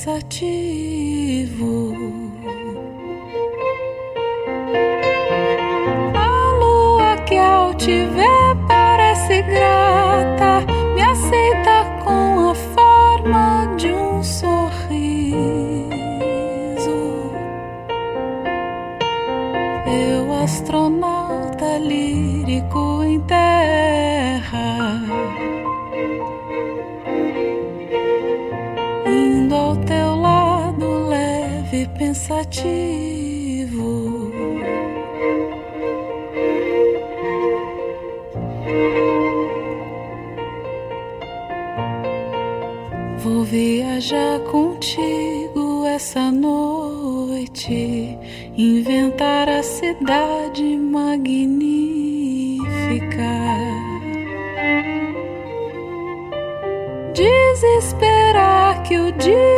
leve contigo essa noite, inventar a cidade magnífica. Desesperar que o dia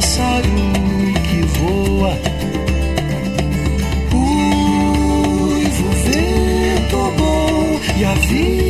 pássaro que voa. Uivo, vento bom e a viva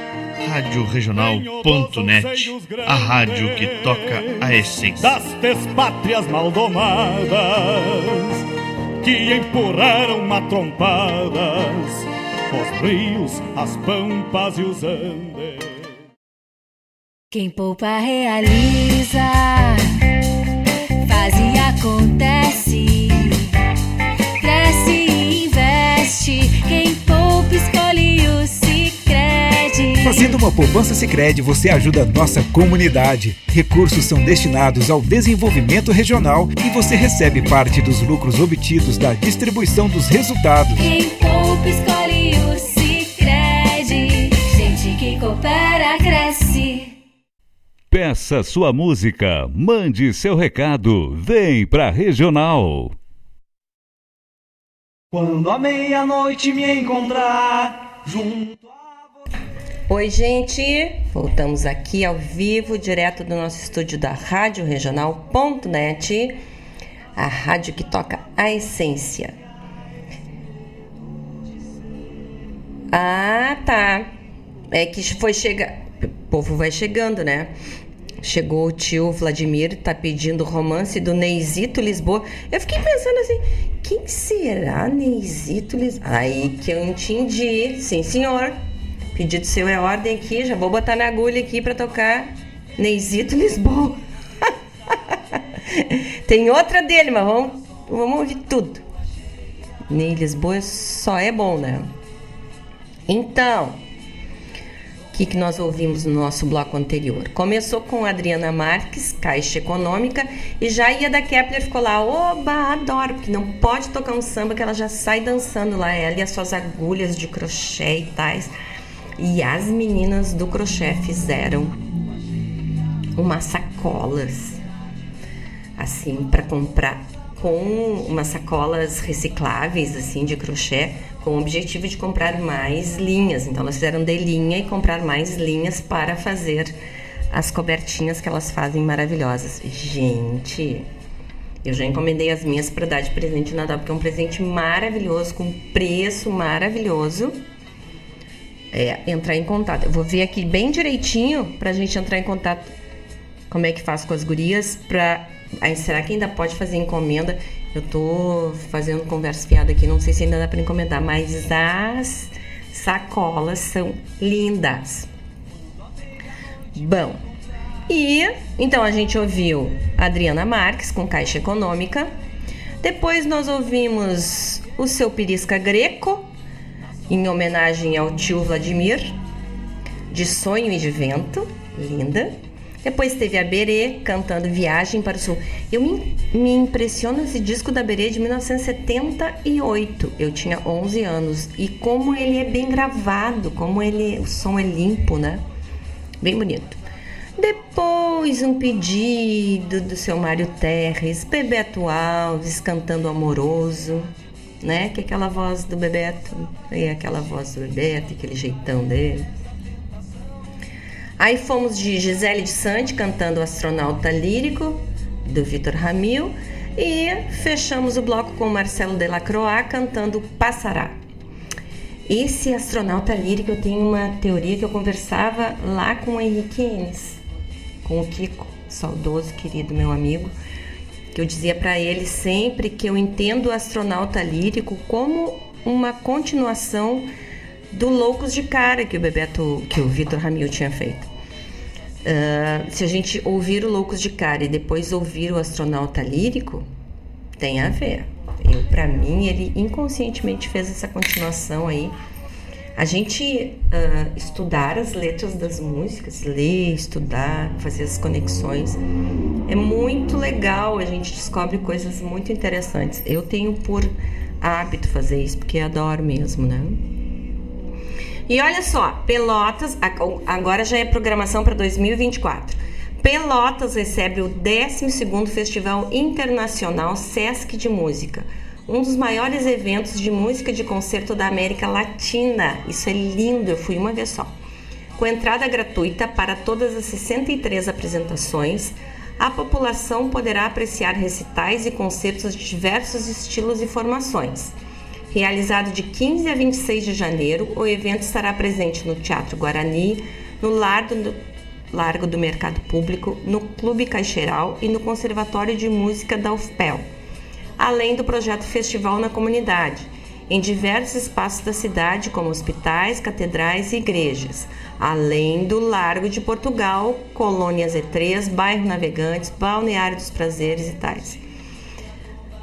Rádio Regional.net, a rádio que toca a essência. das despátrias maldomadas que empurraram matrompadas os rios, as pampas e os andes. Quem poupa realiza, faz e acontece, Fazendo uma poupança Sicredi, você ajuda a nossa comunidade. Recursos são destinados ao desenvolvimento regional e você recebe parte dos lucros obtidos da distribuição dos resultados. Quem poupa escolhe o Sicredi. Gente que coopera cresce. Peça sua música, mande seu recado, vem pra Regional. Quando a meia-noite me encontrar junto Oi, gente! Voltamos aqui ao vivo, direto do nosso estúdio da Rádio Regional.net, a rádio que toca a essência. Ah, tá. É que foi chegar. O povo vai chegando, né? Chegou o tio Vladimir, tá pedindo romance do Neizito Lisboa. Eu fiquei pensando assim, quem será Neizito Lisboa? Aí que eu entendi. Sim, senhor. Pedido seu é ordem aqui, já vou botar na agulha aqui para tocar Neizito Lisboa. Tem outra dele, mas vamos, vamos ouvir tudo. Ney Lisboa só é bom, né? Então, o que, que nós ouvimos no nosso bloco anterior? Começou com Adriana Marques, Caixa Econômica, e já ia da Kepler, ficou lá, oba, adoro, porque não pode tocar um samba que ela já sai dançando lá, ela e as suas agulhas de crochê e tais. E as meninas do crochê fizeram umas sacolas, assim, para comprar, com umas sacolas recicláveis, assim, de crochê, com o objetivo de comprar mais linhas. Então, elas fizeram de linha e comprar mais linhas para fazer as cobertinhas que elas fazem maravilhosas. Gente, eu já encomendei as minhas para dar de presente de Natal, porque é um presente maravilhoso, com preço maravilhoso. É, entrar em contato. Eu vou ver aqui bem direitinho pra gente entrar em contato. Como é que faz com as gurias pra. Aí, será que ainda pode fazer encomenda? Eu tô fazendo conversa fiada aqui, não sei se ainda dá para encomendar, mas as sacolas são lindas. Bom, e então a gente ouviu Adriana Marques com Caixa Econômica. Depois nós ouvimos o seu Pirisca Greco, em homenagem ao tio Vladimir, de Sonho e de Vento, linda. Depois teve a Berê cantando Viagem para o Sul. Eu me, me impressiono esse disco da Berê de 1978. Eu tinha 11 anos e como ele é bem gravado, como ele, o som é limpo, né? Bem bonito. Depois um pedido do seu Mário Terres, Bebeto Alves cantando Amoroso, né? Que é aquela voz do Bebeto, e aquela voz do Bebeto, aquele jeitão dele. Aí fomos de Gisele de Sante cantando o Astronauta Lírico, do Vitor Ramil. E fechamos o bloco com Marcelo Delacroix cantando Passará. Esse astronauta lírico, eu tenho uma teoria que eu conversava lá com o Henrique Enes, com o Kiko, saudoso, querido meu amigo, que eu dizia para ele sempre que eu entendo o astronauta lírico como uma continuação do Loucos de Cara que o Bebeto, que o Vitor Ramil tinha feito. Uh, se a gente ouvir o Loucos de Cara e depois ouvir o Astronauta Lírico, tem a ver. Eu, para mim, ele inconscientemente fez essa continuação aí. A gente uh, estudar as letras das músicas, ler, estudar, fazer as conexões, é muito legal. A gente descobre coisas muito interessantes. Eu tenho por hábito fazer isso, porque adoro mesmo, né? E olha só, Pelotas, agora já é programação para 2024. Pelotas recebe o 12º Festival Internacional Sesc de Música, um dos maiores eventos de música de concerto da América Latina. Isso é lindo, eu fui uma vez só. Com entrada gratuita para todas as 63 apresentações, a população poderá apreciar recitais e concertos de diversos estilos e formações. Realizado de 15 a 26 de janeiro, o evento estará presente no Teatro Guarani, no Largo do, Largo do Mercado Público, no Clube Caixeiral e no Conservatório de Música da UFPEL, além do projeto Festival na Comunidade, em diversos espaços da cidade, como hospitais, catedrais e igrejas, além do Largo de Portugal, Colônia Z3, Bairro Navegantes, Balneário dos Prazeres e tais.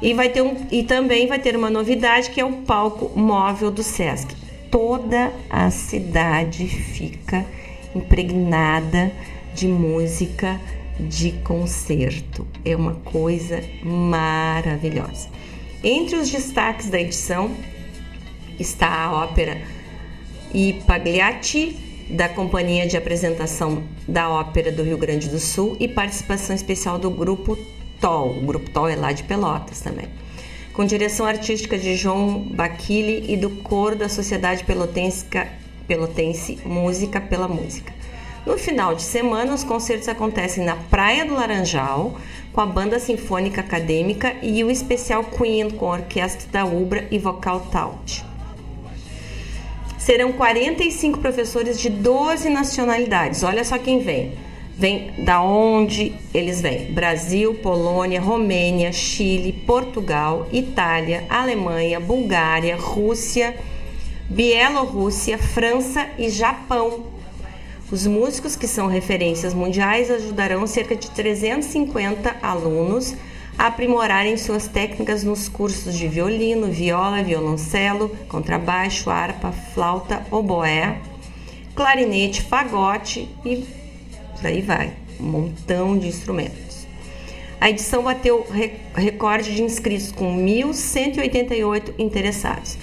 E, vai ter um, e também vai ter uma novidade que é o palco móvel do SESC. toda a cidade fica impregnada de música de concerto. É uma coisa maravilhosa. Entre os destaques da edição está a ópera I Pagliacci, da Companhia de Apresentação da Ópera do Rio Grande do Sul e participação especial do Grupo TOL. O Grupo TOL é lá de Pelotas também. Com direção artística de João Baquili e do coro da Sociedade Pelotense, Pelotense Música pela Música. No final de semana, os concertos acontecem na Praia do Laranjal, com a Banda Sinfônica Acadêmica e o especial Queen com a Orquestra da Ubra e Vocal Taut. Serão 45 professores de 12 nacionalidades. Olha só quem vem. Vem da onde eles vêm: Brasil, Polônia, Romênia, Chile, Portugal, Itália, Alemanha, Bulgária, Rússia, Bielorrússia, França e Japão. Os músicos que são referências mundiais ajudarão cerca de 350 alunos a aprimorarem suas técnicas nos cursos de violino, viola, violoncelo, contrabaixo, harpa, flauta, oboé, clarinete, fagote e por aí vai, um montão de instrumentos. A edição bateu recorde de inscritos com 1.188 interessados.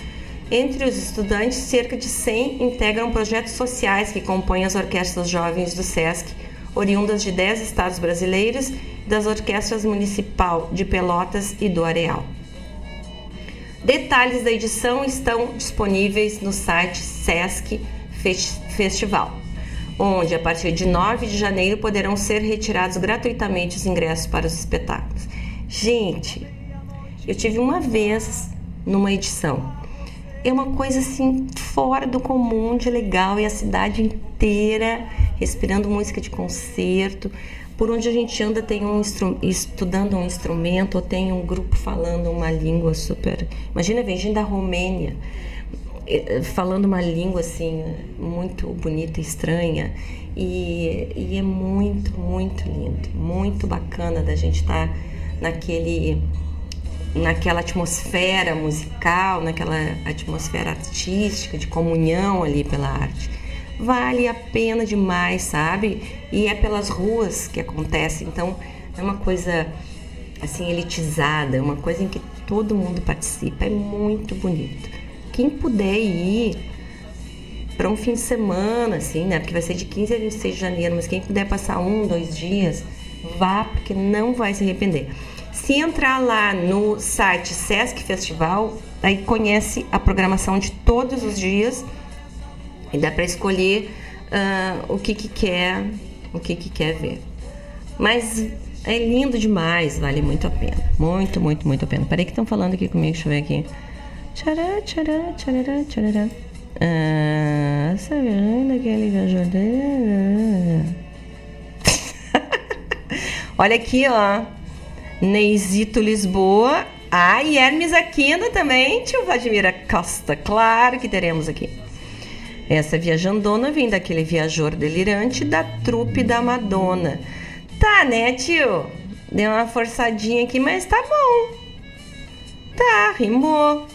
Entre os estudantes, cerca de 100 integram projetos sociais que compõem as orquestras jovens do SESC, oriundas de 10 estados brasileiros das orquestras municipal de Pelotas e do Areal. Detalhes da edição estão disponíveis no site SESC Festival, onde a partir de 9 de janeiro poderão ser retirados gratuitamente os ingressos para os espetáculos. Gente, eu tive uma vez numa edição é uma coisa assim fora do comum de legal e a cidade inteira respirando música de concerto. Por onde a gente anda tem um estudando um instrumento ou tem um grupo falando uma língua super. Imagina vem gente da Romênia eh, falando uma língua assim muito bonita e estranha e, e é muito muito lindo, muito bacana da gente estar tá naquele naquela atmosfera musical, naquela atmosfera artística, de comunhão ali pela arte. Vale a pena demais, sabe? E é pelas ruas que acontece, então é uma coisa assim elitizada, é uma coisa em que todo mundo participa, é muito bonito. Quem puder ir para um fim de semana, assim, né? Porque vai ser de 15 a 26 de janeiro, mas quem puder passar um, dois dias, vá, porque não vai se arrepender. Se entrar lá no site Sesc Festival, aí conhece a programação de todos os dias e dá para escolher uh, o que, que quer, o que, que quer ver. Mas é lindo demais, vale muito a pena. Muito, muito, muito a pena. Peraí que estão falando aqui comigo, deixa eu ver aqui. Tchará, tchará, tchará, tchará. Ah, sabe daquele Olha aqui, ó. Neizito Lisboa. Ah, e Hermes Aquino também, tio Vladimir Costa. Claro que teremos aqui. Essa viajandona vem daquele viajor delirante da trupe da Madonna. Tá, né, tio? Deu uma forçadinha aqui, mas tá bom. Tá, rimou.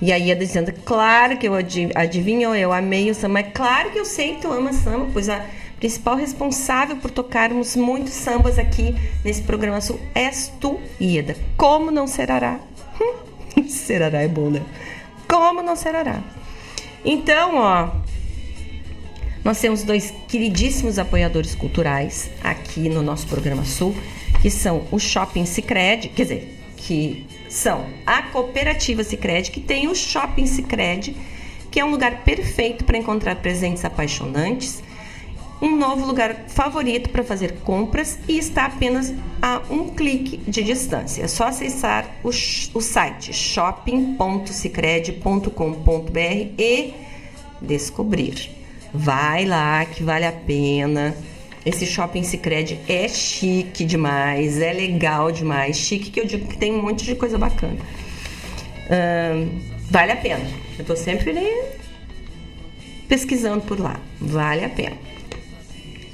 E aí ia dizendo, claro que eu adivinho, eu amei o samba. É claro que eu sei que tu ama samba, pois a principal responsável por tocarmos muitos sambas aqui nesse programa sul és tu, Ieda. Como não será? será é bom, né? Como não será? Então, ó, nós temos dois queridíssimos apoiadores culturais aqui no nosso programa Sul, que são o Shopping Sicredi, quer dizer, que são a Cooperativa Sicredi, que tem o Shopping Sicredi, que é um lugar perfeito para encontrar presentes apaixonantes um novo lugar favorito para fazer compras e está apenas a um clique de distância. É só acessar o, o site shopping.sicredi.com.br e descobrir. Vai lá que vale a pena. Esse shopping Sicredi é chique demais, é legal demais. Chique que eu digo que tem um monte de coisa bacana. vale a pena. Eu estou sempre pesquisando por lá. Vale a pena.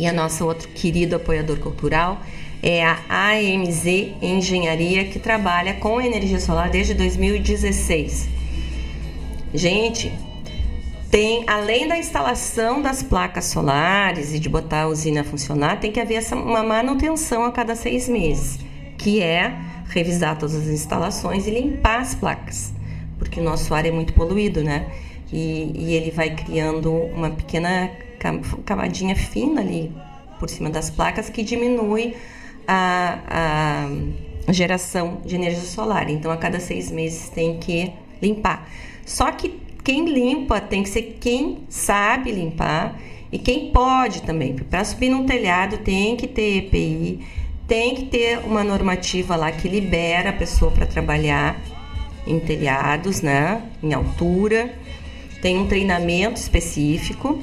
E a nossa outro querido apoiador cultural é a AMZ Engenharia, que trabalha com energia solar desde 2016. Gente, tem além da instalação das placas solares e de botar a usina a funcionar, tem que haver essa, uma manutenção a cada seis meses, que é revisar todas as instalações e limpar as placas, porque o nosso ar é muito poluído, né? E, e ele vai criando uma pequena camadinha fina ali por cima das placas que diminui a, a geração de energia solar. Então, a cada seis meses tem que limpar. Só que quem limpa tem que ser quem sabe limpar e quem pode também. Para subir num telhado tem que ter EPI, tem que ter uma normativa lá que libera a pessoa para trabalhar em telhados, né, em altura. Tem um treinamento específico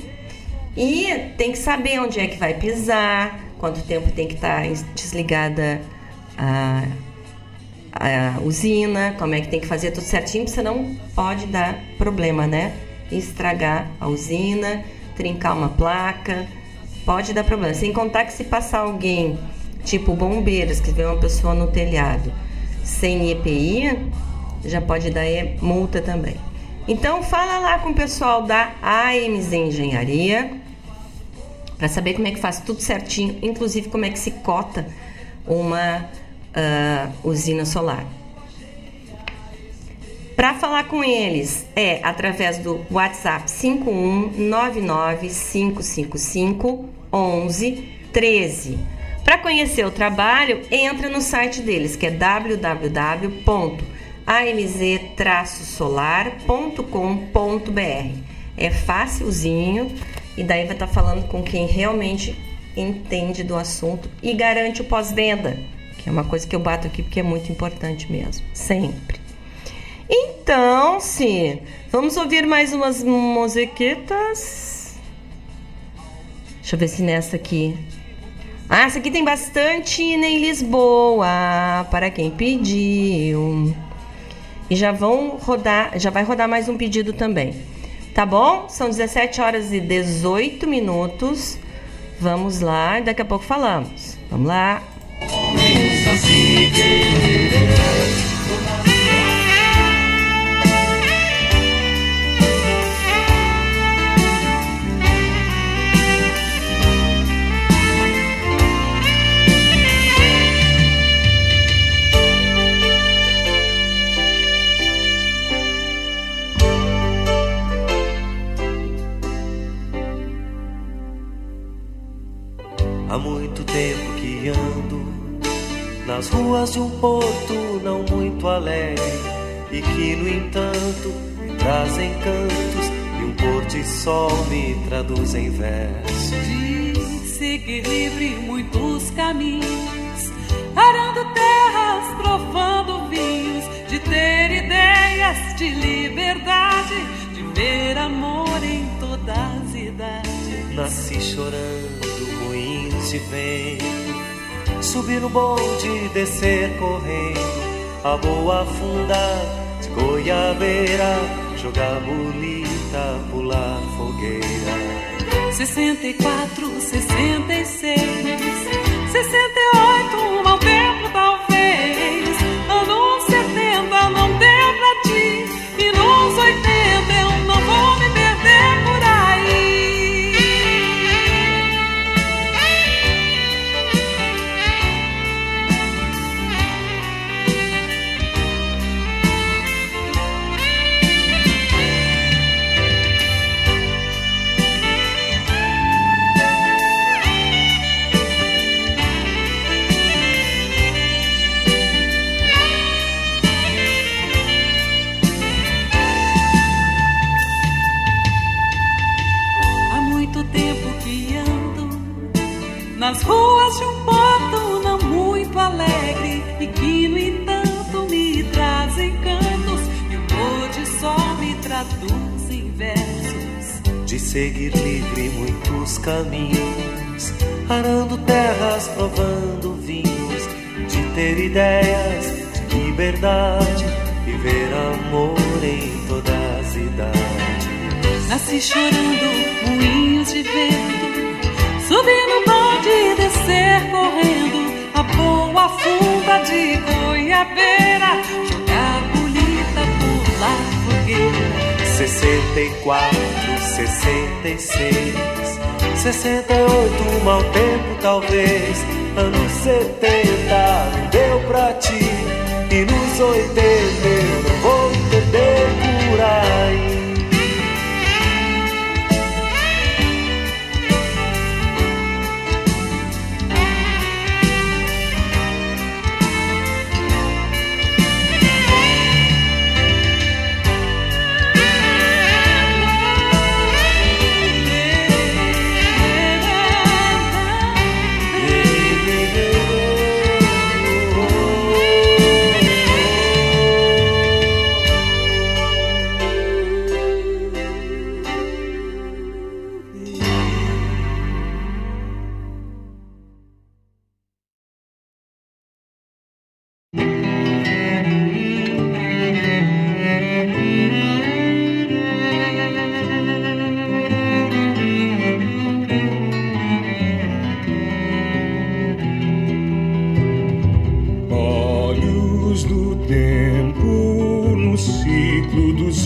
e tem que saber onde é que vai pisar, quanto tempo tem que estar tá desligada a a usina, como é que tem que fazer tudo certinho, porque senão pode dar problema, né? Estragar a usina, trincar uma placa, pode dar problema. Sem contar que se passar alguém, tipo bombeiros, que vê uma pessoa no telhado sem EPI, já pode dar multa também. Então fala lá com o pessoal da AMZ Engenharia para saber como é que faz tudo certinho, inclusive como é que se cota uma uh, usina solar. Para falar com eles é através do WhatsApp 51995551113. Para conhecer o trabalho, entra no site deles, que é www.amz-solar.com.br. É facilzinho e daí vai estar tá falando com quem realmente entende do assunto e garante o pós-venda que é uma coisa que eu bato aqui porque é muito importante mesmo, sempre. Então, sim, vamos ouvir mais umas musiquitas. Deixa eu ver se nessa aqui. Ah, essa aqui tem bastante em Lisboa, para quem pediu. E já vão rodar, já vai rodar mais um pedido também. Tá bom? São 17 horas e 18 minutos. Vamos lá, daqui a pouco falamos. Vamos lá. Ruas de um porto não muito alegre e que, no entanto, me trazem cantos e um pôr de sol me traduz em versos. De seguir livre muitos caminhos, arando terras, provando vinhos, de ter ideias de liberdade, de ver amor em todas as idades. Nasci chorando, moinhos de vento subir no bonde, descer correndo, a boa afundar de goiabeira, jogar bolita, pular fogueira. 64, 66, 68, um mau tempo talvez. De seguir livre muitos caminhos, arando terras, provando vinhos, de ter ideias de liberdade, viver amor em todas as idades. Nasci chorando, moinhos de vento Subir no bonde, descer correndo A boa funda de goiabeira Jogar bolita, pular fogueira 64, 66, 68, mau tempo talvez. Anos 70 não deu pra ti. E nos 80 eu não vou perder por aí.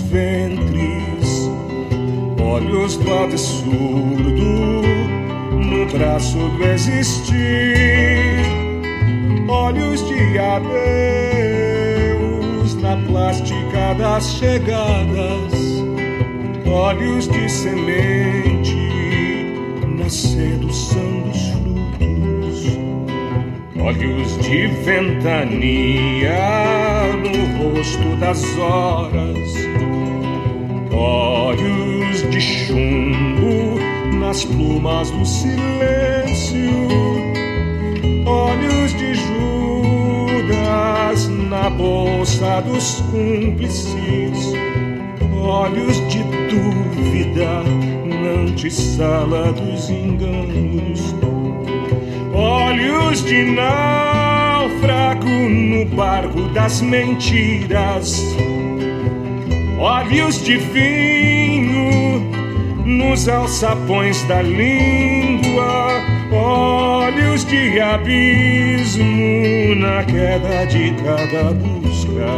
Ventres, olhos do absurdo no braço do existir, olhos de adeus na plástica das chegadas, olhos de semente na sedução dos frutos. Olhos de ventania no rosto das horas, olhos de chumbo nas plumas do silêncio, olhos de Judas na bolsa dos cúmplices, olhos de dúvida na antessala dos enganos. Olhos de náufrago no barco das mentiras, olhos de vinho nos alçapões da língua, olhos de abismo na queda de cada busca.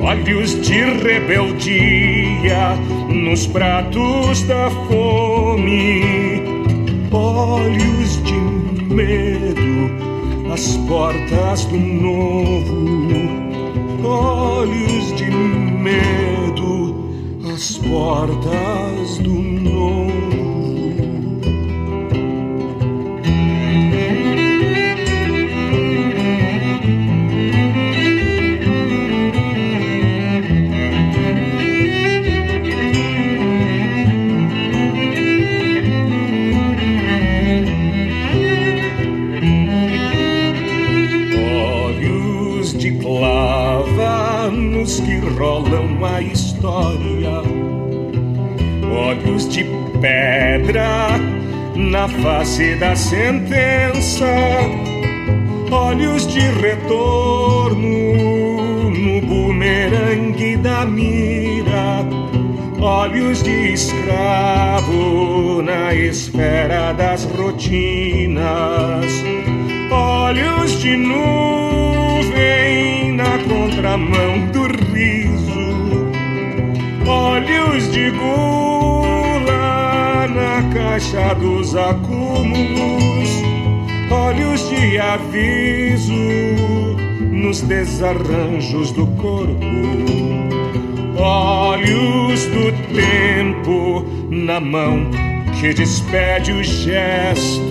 Olhos de rebeldia nos pratos da fome, olhos de medo às portas do novo, olhos de medo às portas do novo. De pedra na face da sentença, olhos de retorno no bumerangue da mira, olhos de escravo na esfera das rotinas. Olhos de nuvem na contramão do riso, olhos de gula na caixa dos acúmulos, olhos de aviso nos desarranjos do corpo, olhos do tempo na mão que despede o gesto.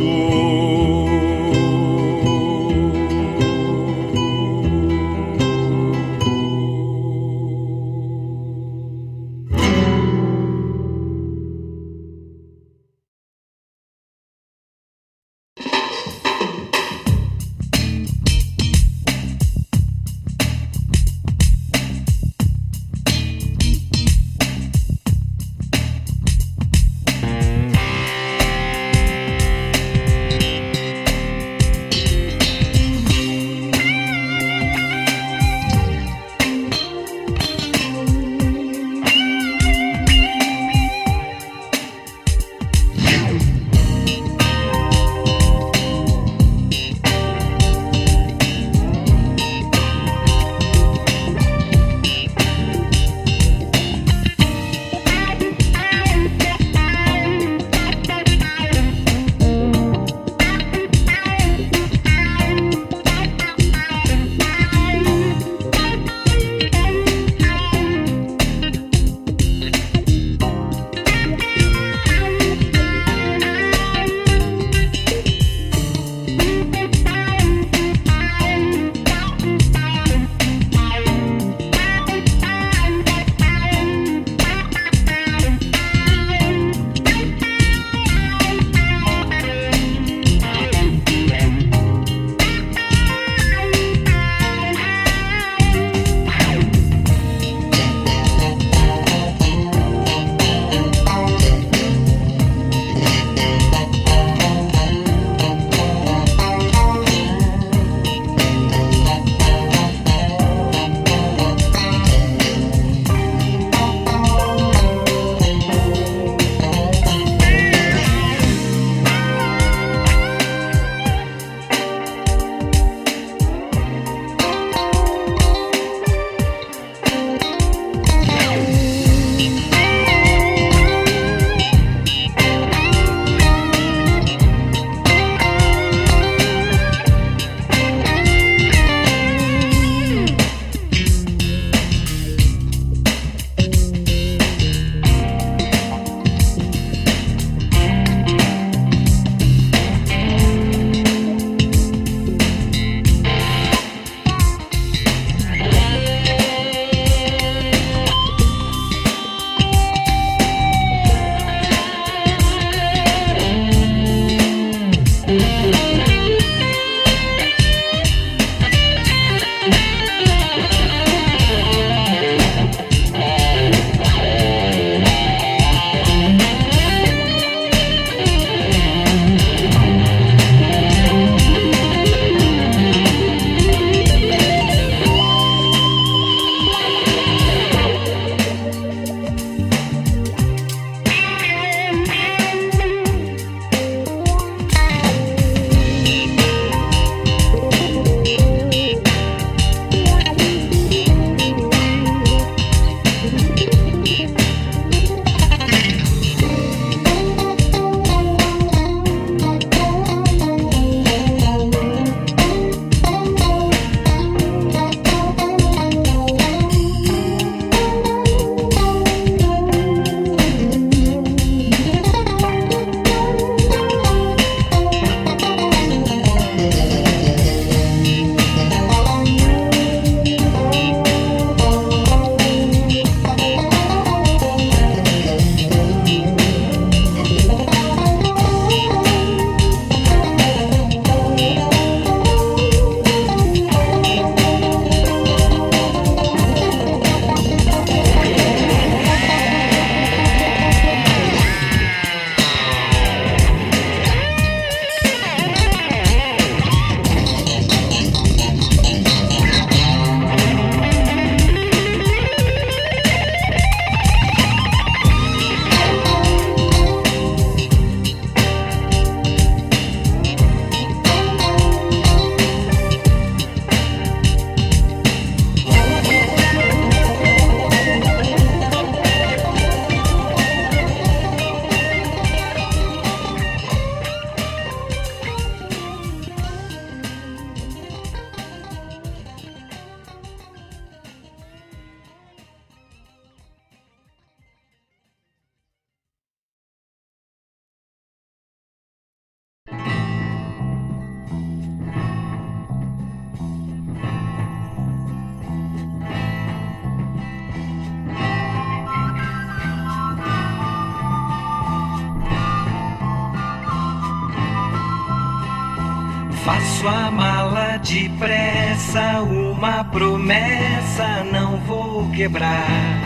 Faço a mala depressa, uma promessa não vou quebrar.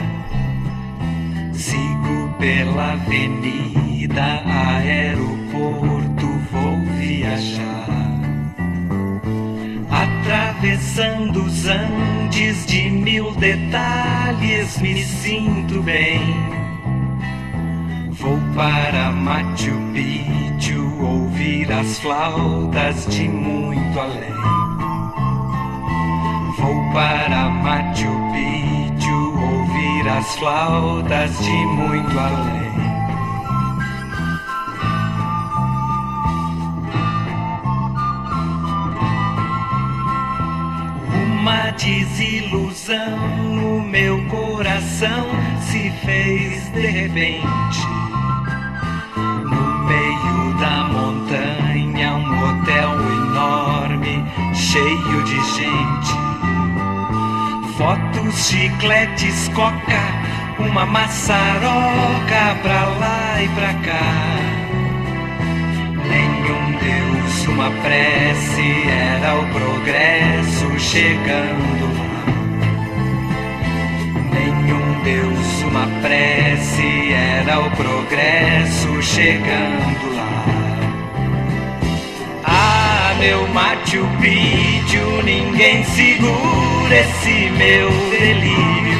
Sigo pela avenida, aeroporto, vou viajar. Atravessando os Andes de mil detalhes, me sinto bem. Vou para Machu Picchu ouvir as flautas de muito além. Vou para Machu Picchu ouvir as flautas de muito além. Uma desilusão no meu coração se fez de repente. Cheio de gente. Fotos, chicletes, coca, uma maçaroca pra lá e pra cá. Nenhum Deus, uma prece, era o progresso chegando. Nenhum Deus, uma prece, era o progresso chegando meu Machu Picchu, ninguém segura esse meu delírio.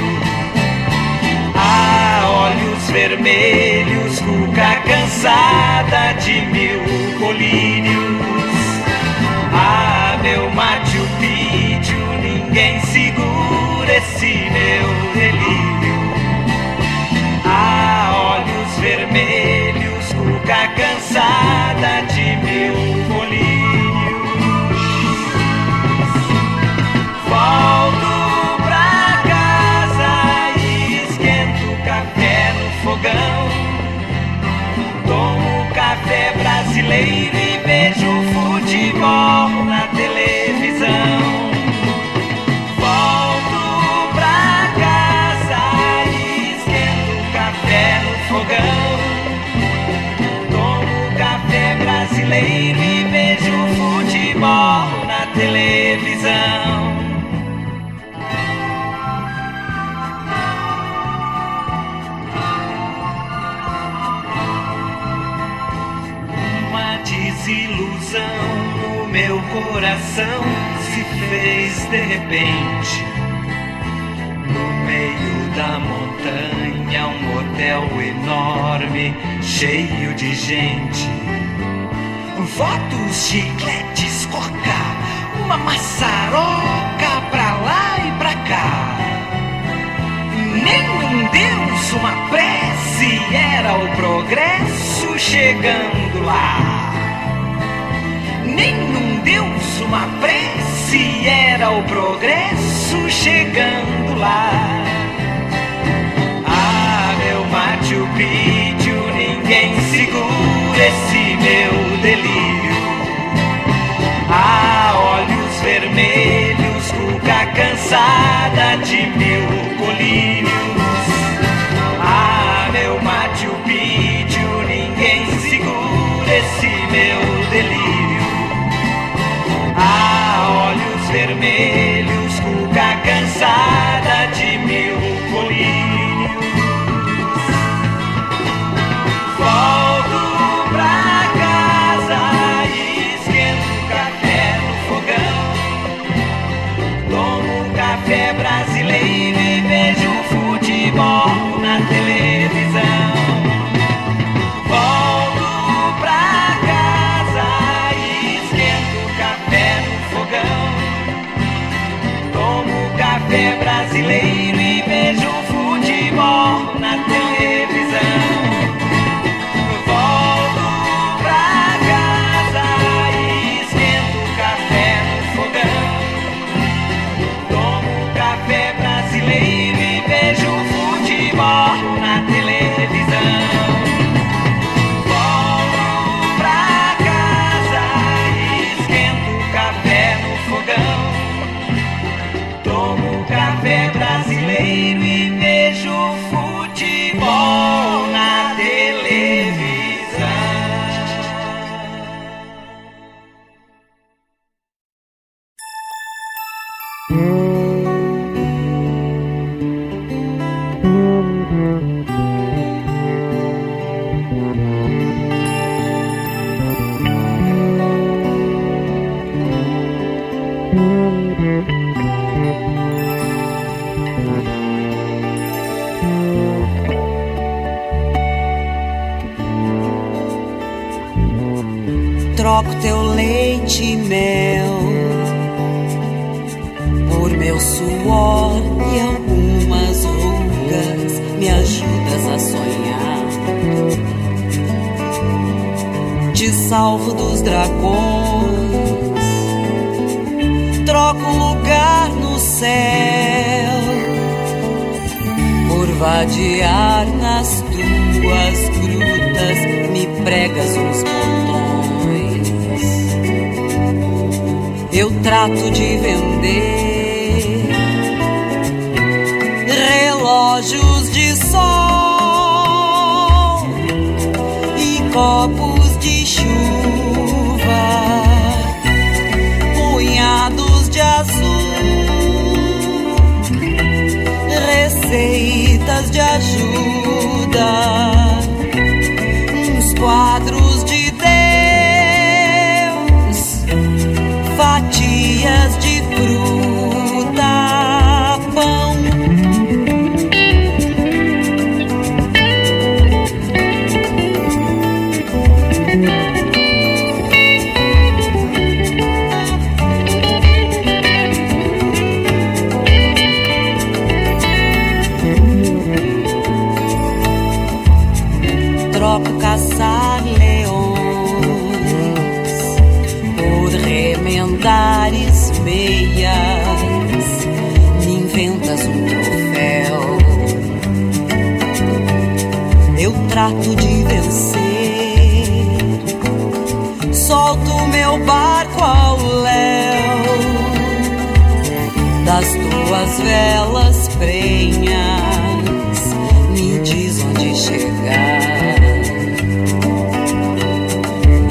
Ah, olhos vermelhos, cuca cansada de mil colírios. Ah, meu Machu Picchu, ninguém segura esse meu delírio. Ah, olhos vermelhos, cuca cansada de mil brasileiro e vejo futebol na televisão. Volto pra casa e esquento o café no fogão. Tomo café brasileiro e vejo futebol na televisão. Coração se fez de repente. No meio da montanha, um hotel enorme, cheio de gente. Fotos, chicletes, coca, uma maçaroca pra lá e pra cá. Nenhum Deus, uma prece, era o progresso chegando lá. Nenhum Deus, uma prece, era o progresso chegando lá. Ah, meu Machu Picchu, ninguém segura esse meu delírio. Ah, olhos vermelhos, cuca cansada de mil colírios.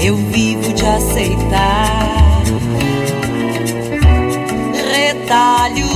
Eu vivo de aceitar retalhos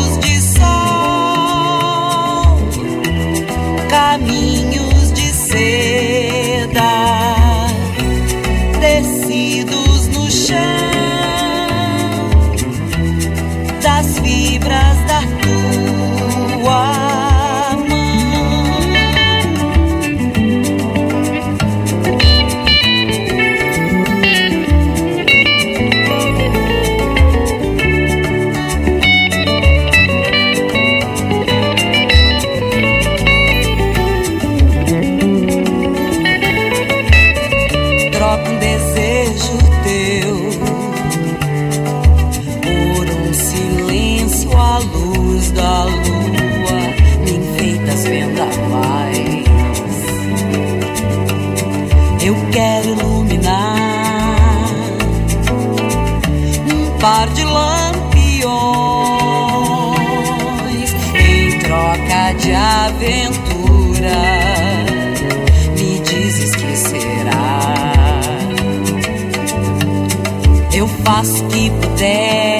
puder.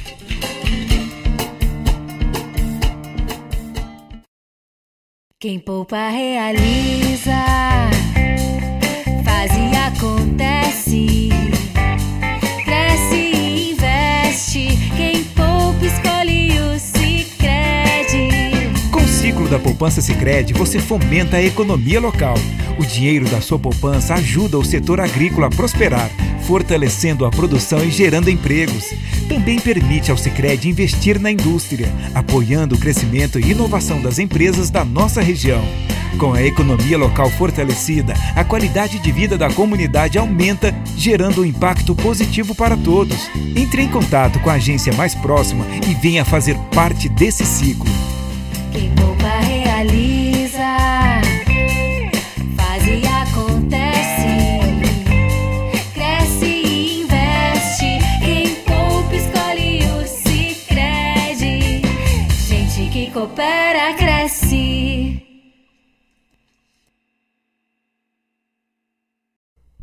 Quem poupa realiza, faz e acontece, cresce e investe. Quem poupa escolhe o Sicredi. Com o ciclo da poupança Sicredi, você fomenta a economia local. O dinheiro da sua poupança ajuda o setor agrícola a prosperar, fortalecendo a produção e gerando empregos. Também permite ao Sicredi investir na indústria, apoiando o crescimento e inovação das empresas da nossa região. Com a economia local fortalecida, a qualidade de vida da comunidade aumenta, gerando um impacto positivo para todos. Entre em contato com a agência mais próxima e venha fazer parte desse ciclo. Quem poupa realiza,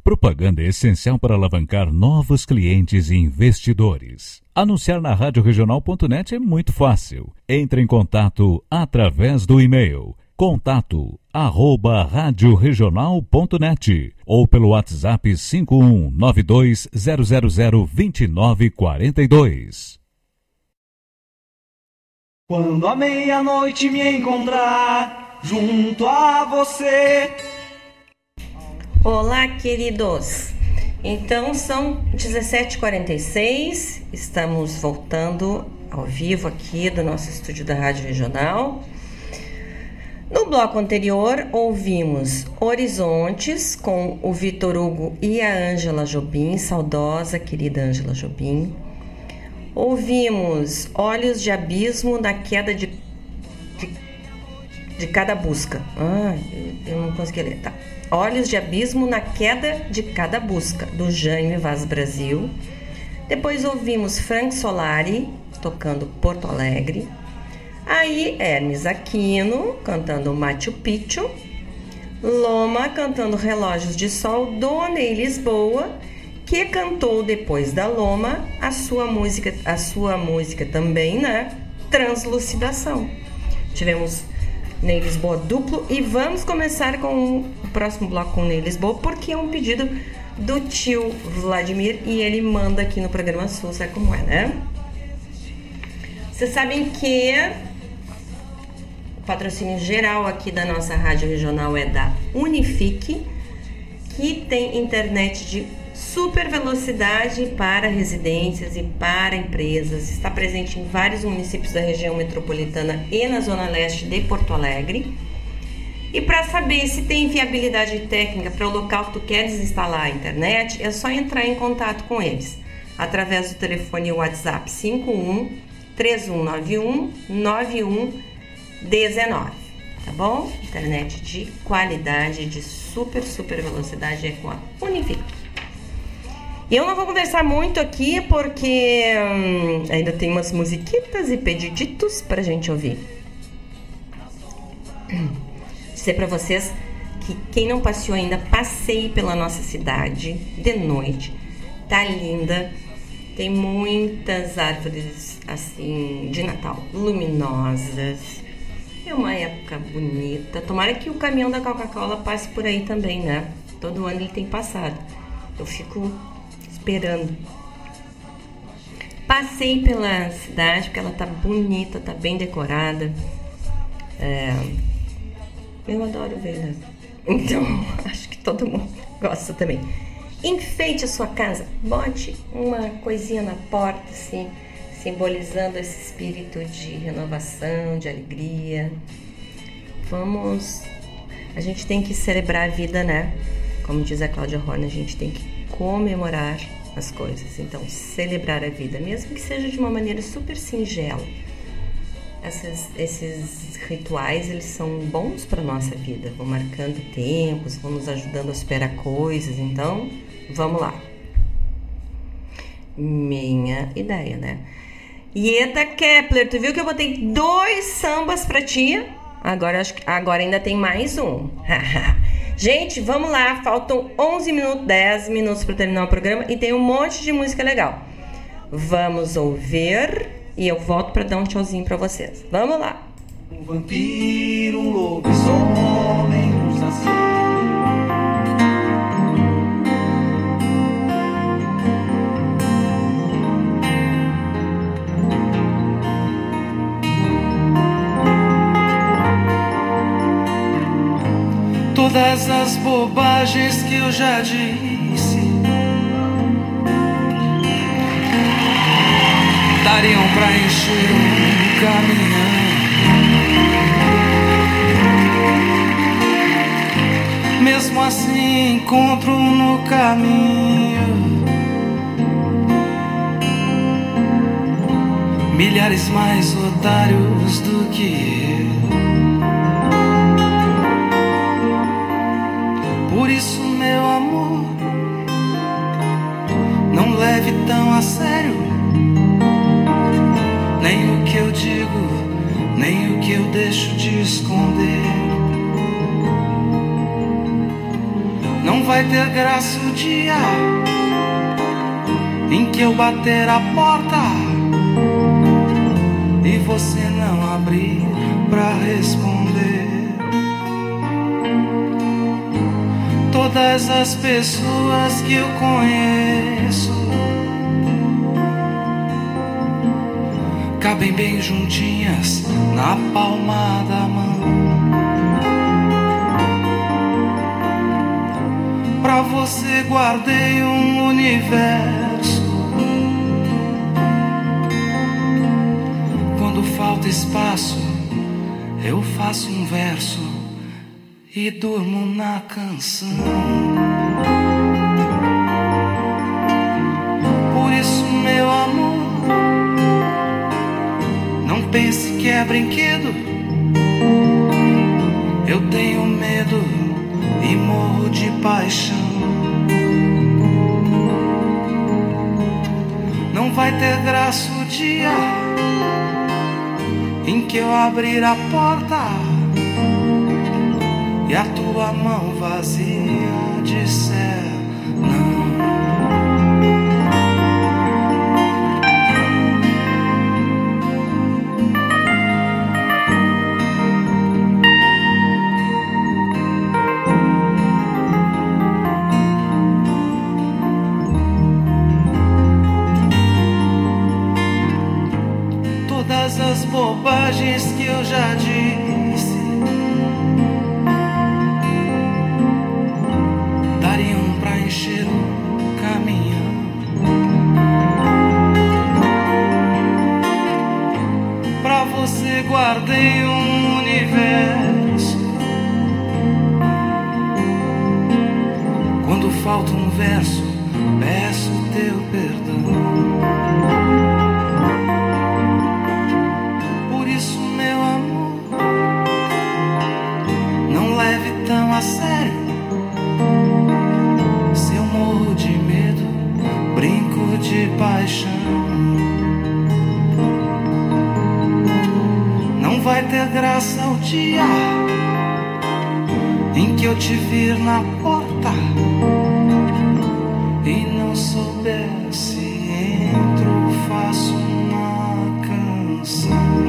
Propaganda é essencial para alavancar novos clientes e investidores. Anunciar na radioregional.net é muito fácil. Entre em contato através do e-mail contato arroba radioregional.net ou pelo WhatsApp 51920002942. Quando a meia-noite me encontrar junto a você. Olá, queridos! Então são 17h46, estamos voltando ao vivo aqui do nosso estúdio da Rádio Regional. No bloco anterior, ouvimos Horizontes com o Vitor Hugo e a Ângela Jobim, saudosa querida Ângela Jobim. Ouvimos Olhos de Abismo na Queda de, de, de Cada Busca. Ah, eu não consegui ler, tá. Olhos de Abismo na Queda de Cada Busca, do Jaime Vaz Brasil. Depois ouvimos Frank Solari tocando Porto Alegre. Aí Hermes Aquino cantando Machu Picchu, Loma cantando Relógios de Sol, Dona em Lisboa, que cantou depois da Loma a sua música, a sua música também, né? Translucidação. Tivemos Ney Lisboa duplo e vamos começar com o próximo bloco com Ney Lisboa, porque é um pedido do tio Vladimir e ele manda aqui no programa Sul, sabe como é, né? Vocês sabem que patrocínio geral aqui da nossa rádio regional é da Unifique, que tem internet de super velocidade para residências e para empresas. Está presente em vários municípios da região metropolitana e na zona leste de Porto Alegre. E para saber se tem viabilidade técnica para o local que tu queres instalar a internet, é só entrar em contato com eles através do telefone WhatsApp 51 3191 91 19, tá bom? Internet de qualidade, de super, super velocidade é com a Unifique. Eu não vou conversar muito aqui porque hum, ainda tem umas musiquitas e pediditos pra gente ouvir. Dizer para vocês que quem não passeou ainda, passeie pela nossa cidade de noite. Tá linda. Tem muitas árvores assim de Natal luminosas é uma época bonita. Tomara que o caminhão da Coca-Cola passe por aí também, né? Todo ano ele tem passado. Eu fico esperando. Passei pela cidade porque ela tá bonita, tá bem decorada. É... Eu adoro ver, né? Então, acho que todo mundo gosta também. Enfeite a sua casa, bote uma coisinha na porta, assim simbolizando esse espírito de renovação, de alegria. Vamos. A gente tem que celebrar a vida, né? Como diz a Cláudia Horn, a gente tem que comemorar as coisas. Então, celebrar a vida, mesmo que seja de uma maneira super singela. Essas, esses rituais, eles são bons para nossa vida, vão marcando tempos, vão nos ajudando a superar coisas. Então, vamos lá. Minha ideia, né? Ieda Kepler, tu viu que eu botei dois sambas pra ti? Agora, agora ainda tem mais um. Gente, vamos lá. Faltam 11 minutos, 10 minutos para terminar o programa e tem um monte de música legal. Vamos ouvir e eu volto para dar um tchauzinho para vocês. Vamos lá. Um vampiro, um lobisomem, todas as bobagens que eu já disse dariam pra encher um caminhão. Mesmo assim, encontro no caminho milhares mais otários do que eu. Por isso, meu amor, não leve tão a sério nem o que eu digo, nem o que eu deixo de esconder. Não vai ter graça o dia em que eu bater a porta e você não abrir pra responder. Todas as pessoas que eu conheço cabem bem juntinhas na palma da mão. Pra você guardei um universo. Quando falta espaço, eu faço um verso e durmo na canção. Por isso, meu amor, não pense que é brinquedo. Eu tenho medo e morro de paixão. Não vai ter graça o dia em que eu abrir a porta e a tua mão vazia vai ter graça o dia em que eu te vir na porta e não souber se entro, faço uma canção.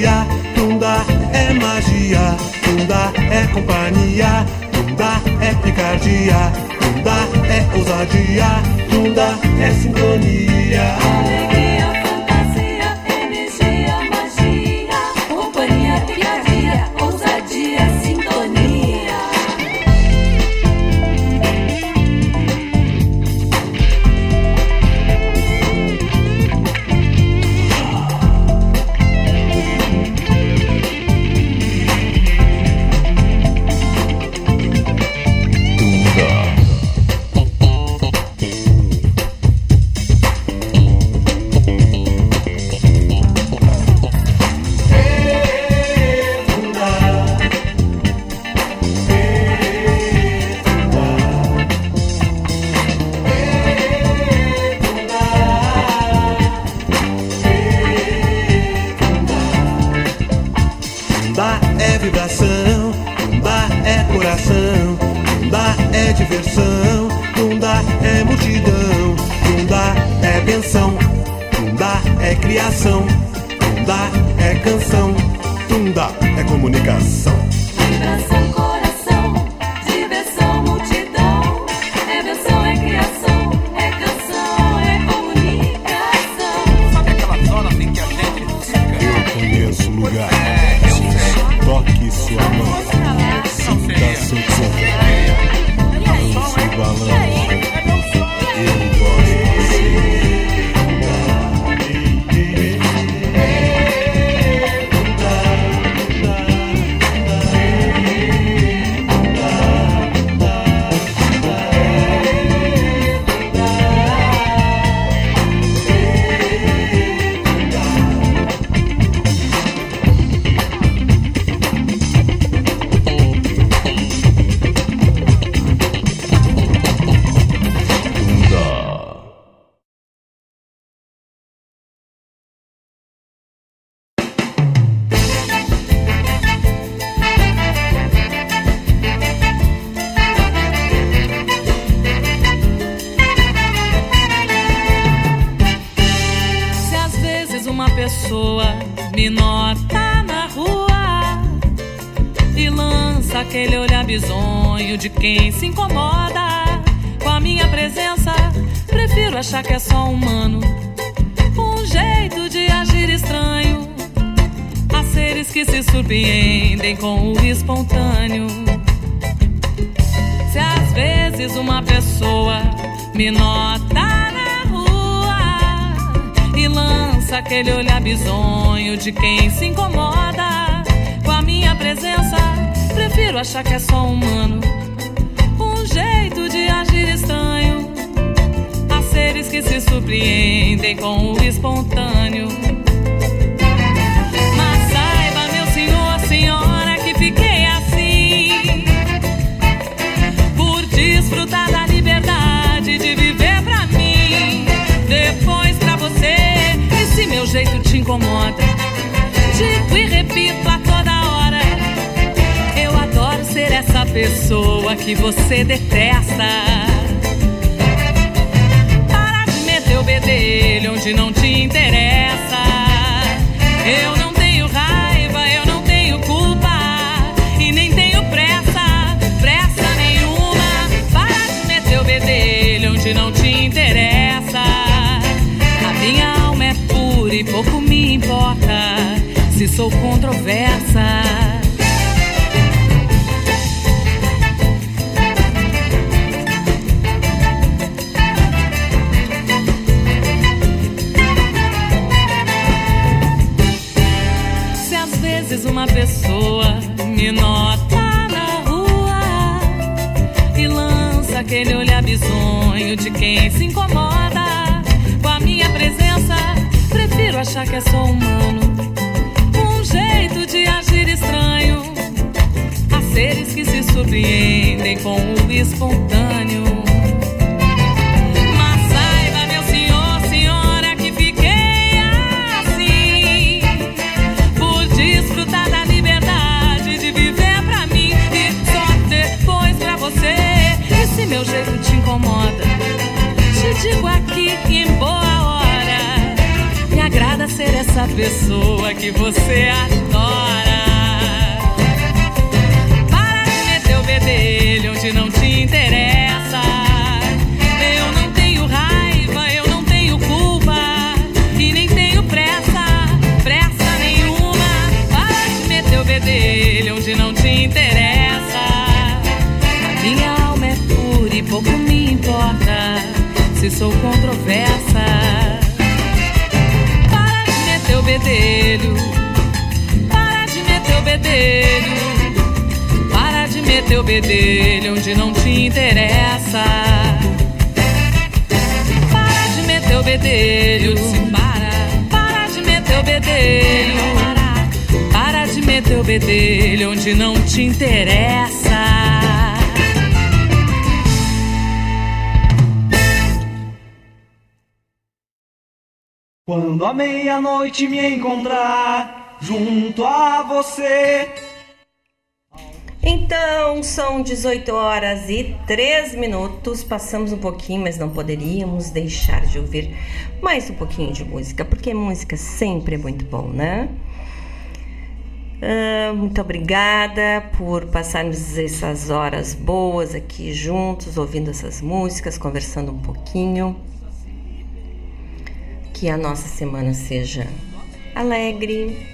magia, Tunda é magia, Tunda é companhia, Tunda é picardia, Tunda é ousadia, Tunda é sintonia. Alegria. sou controversa. Se às vezes uma pessoa me nota na rua e lança aquele olhar bizonho de quem se incomoda com a minha presença, prefiro achar que é só uma surpreendem com o espontâneo. Mas saiba, meu senhor, senhora, que fiquei assim por desfrutar da liberdade de viver pra mim e só depois pra você. Esse meu jeito te incomoda. Te digo aqui em boa hora. Me agrada ser essa pessoa que você adora. dele onde não te interessa. Eu não tenho raiva, eu não tenho culpa e nem tenho pressa, pressa nenhuma. Para de meter o bedelho onde não te interessa. Minha alma é pura e pouco me importa se sou controversa. Para de meter o bedelho. Para de meter o bedelho onde não te interessa. Para de meter o bedelho. Para, para de meter o bedelho. Para de meter o bedelho onde não te interessa. Quando a meia-noite me encontrar junto a você. Então, são 18 horas e 3 minutos. Passamos um pouquinho, mas não poderíamos deixar de ouvir mais um pouquinho de música, porque música sempre é muito bom, né? Uh, muito obrigada por passarmos essas horas boas aqui juntos, ouvindo essas músicas, conversando um pouquinho que a nossa semana seja alegre,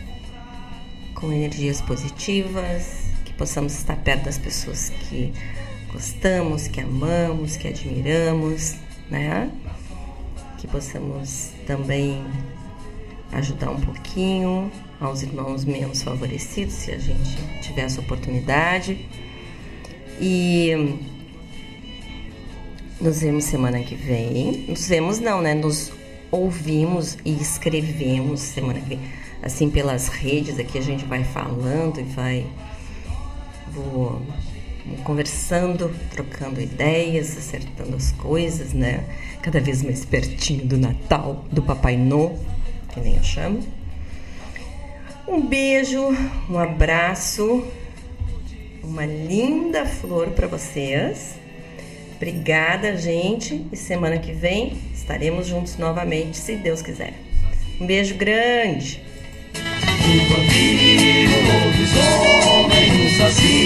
com energias positivas, possamos estar perto das pessoas que gostamos, que amamos, que admiramos, né? Que possamos também ajudar um pouquinho aos irmãos menos favorecidos, se a gente tiver essa oportunidade. E nos vemos semana que vem. Nos vemos não, né? Nos ouvimos e escrevemos semana que vem, assim pelas redes aqui a gente vai falando e vai vou conversando, trocando ideias, acertando as coisas, né? Cada vez mais pertinho do Natal, do Papai Noel, que nem eu chamo. Um beijo, um abraço, uma linda flor para vocês. Obrigada, gente, e semana que vem Estaremos juntos novamente, se Deus quiser. Um beijo grande o vampiro, o lobisomem, o saci.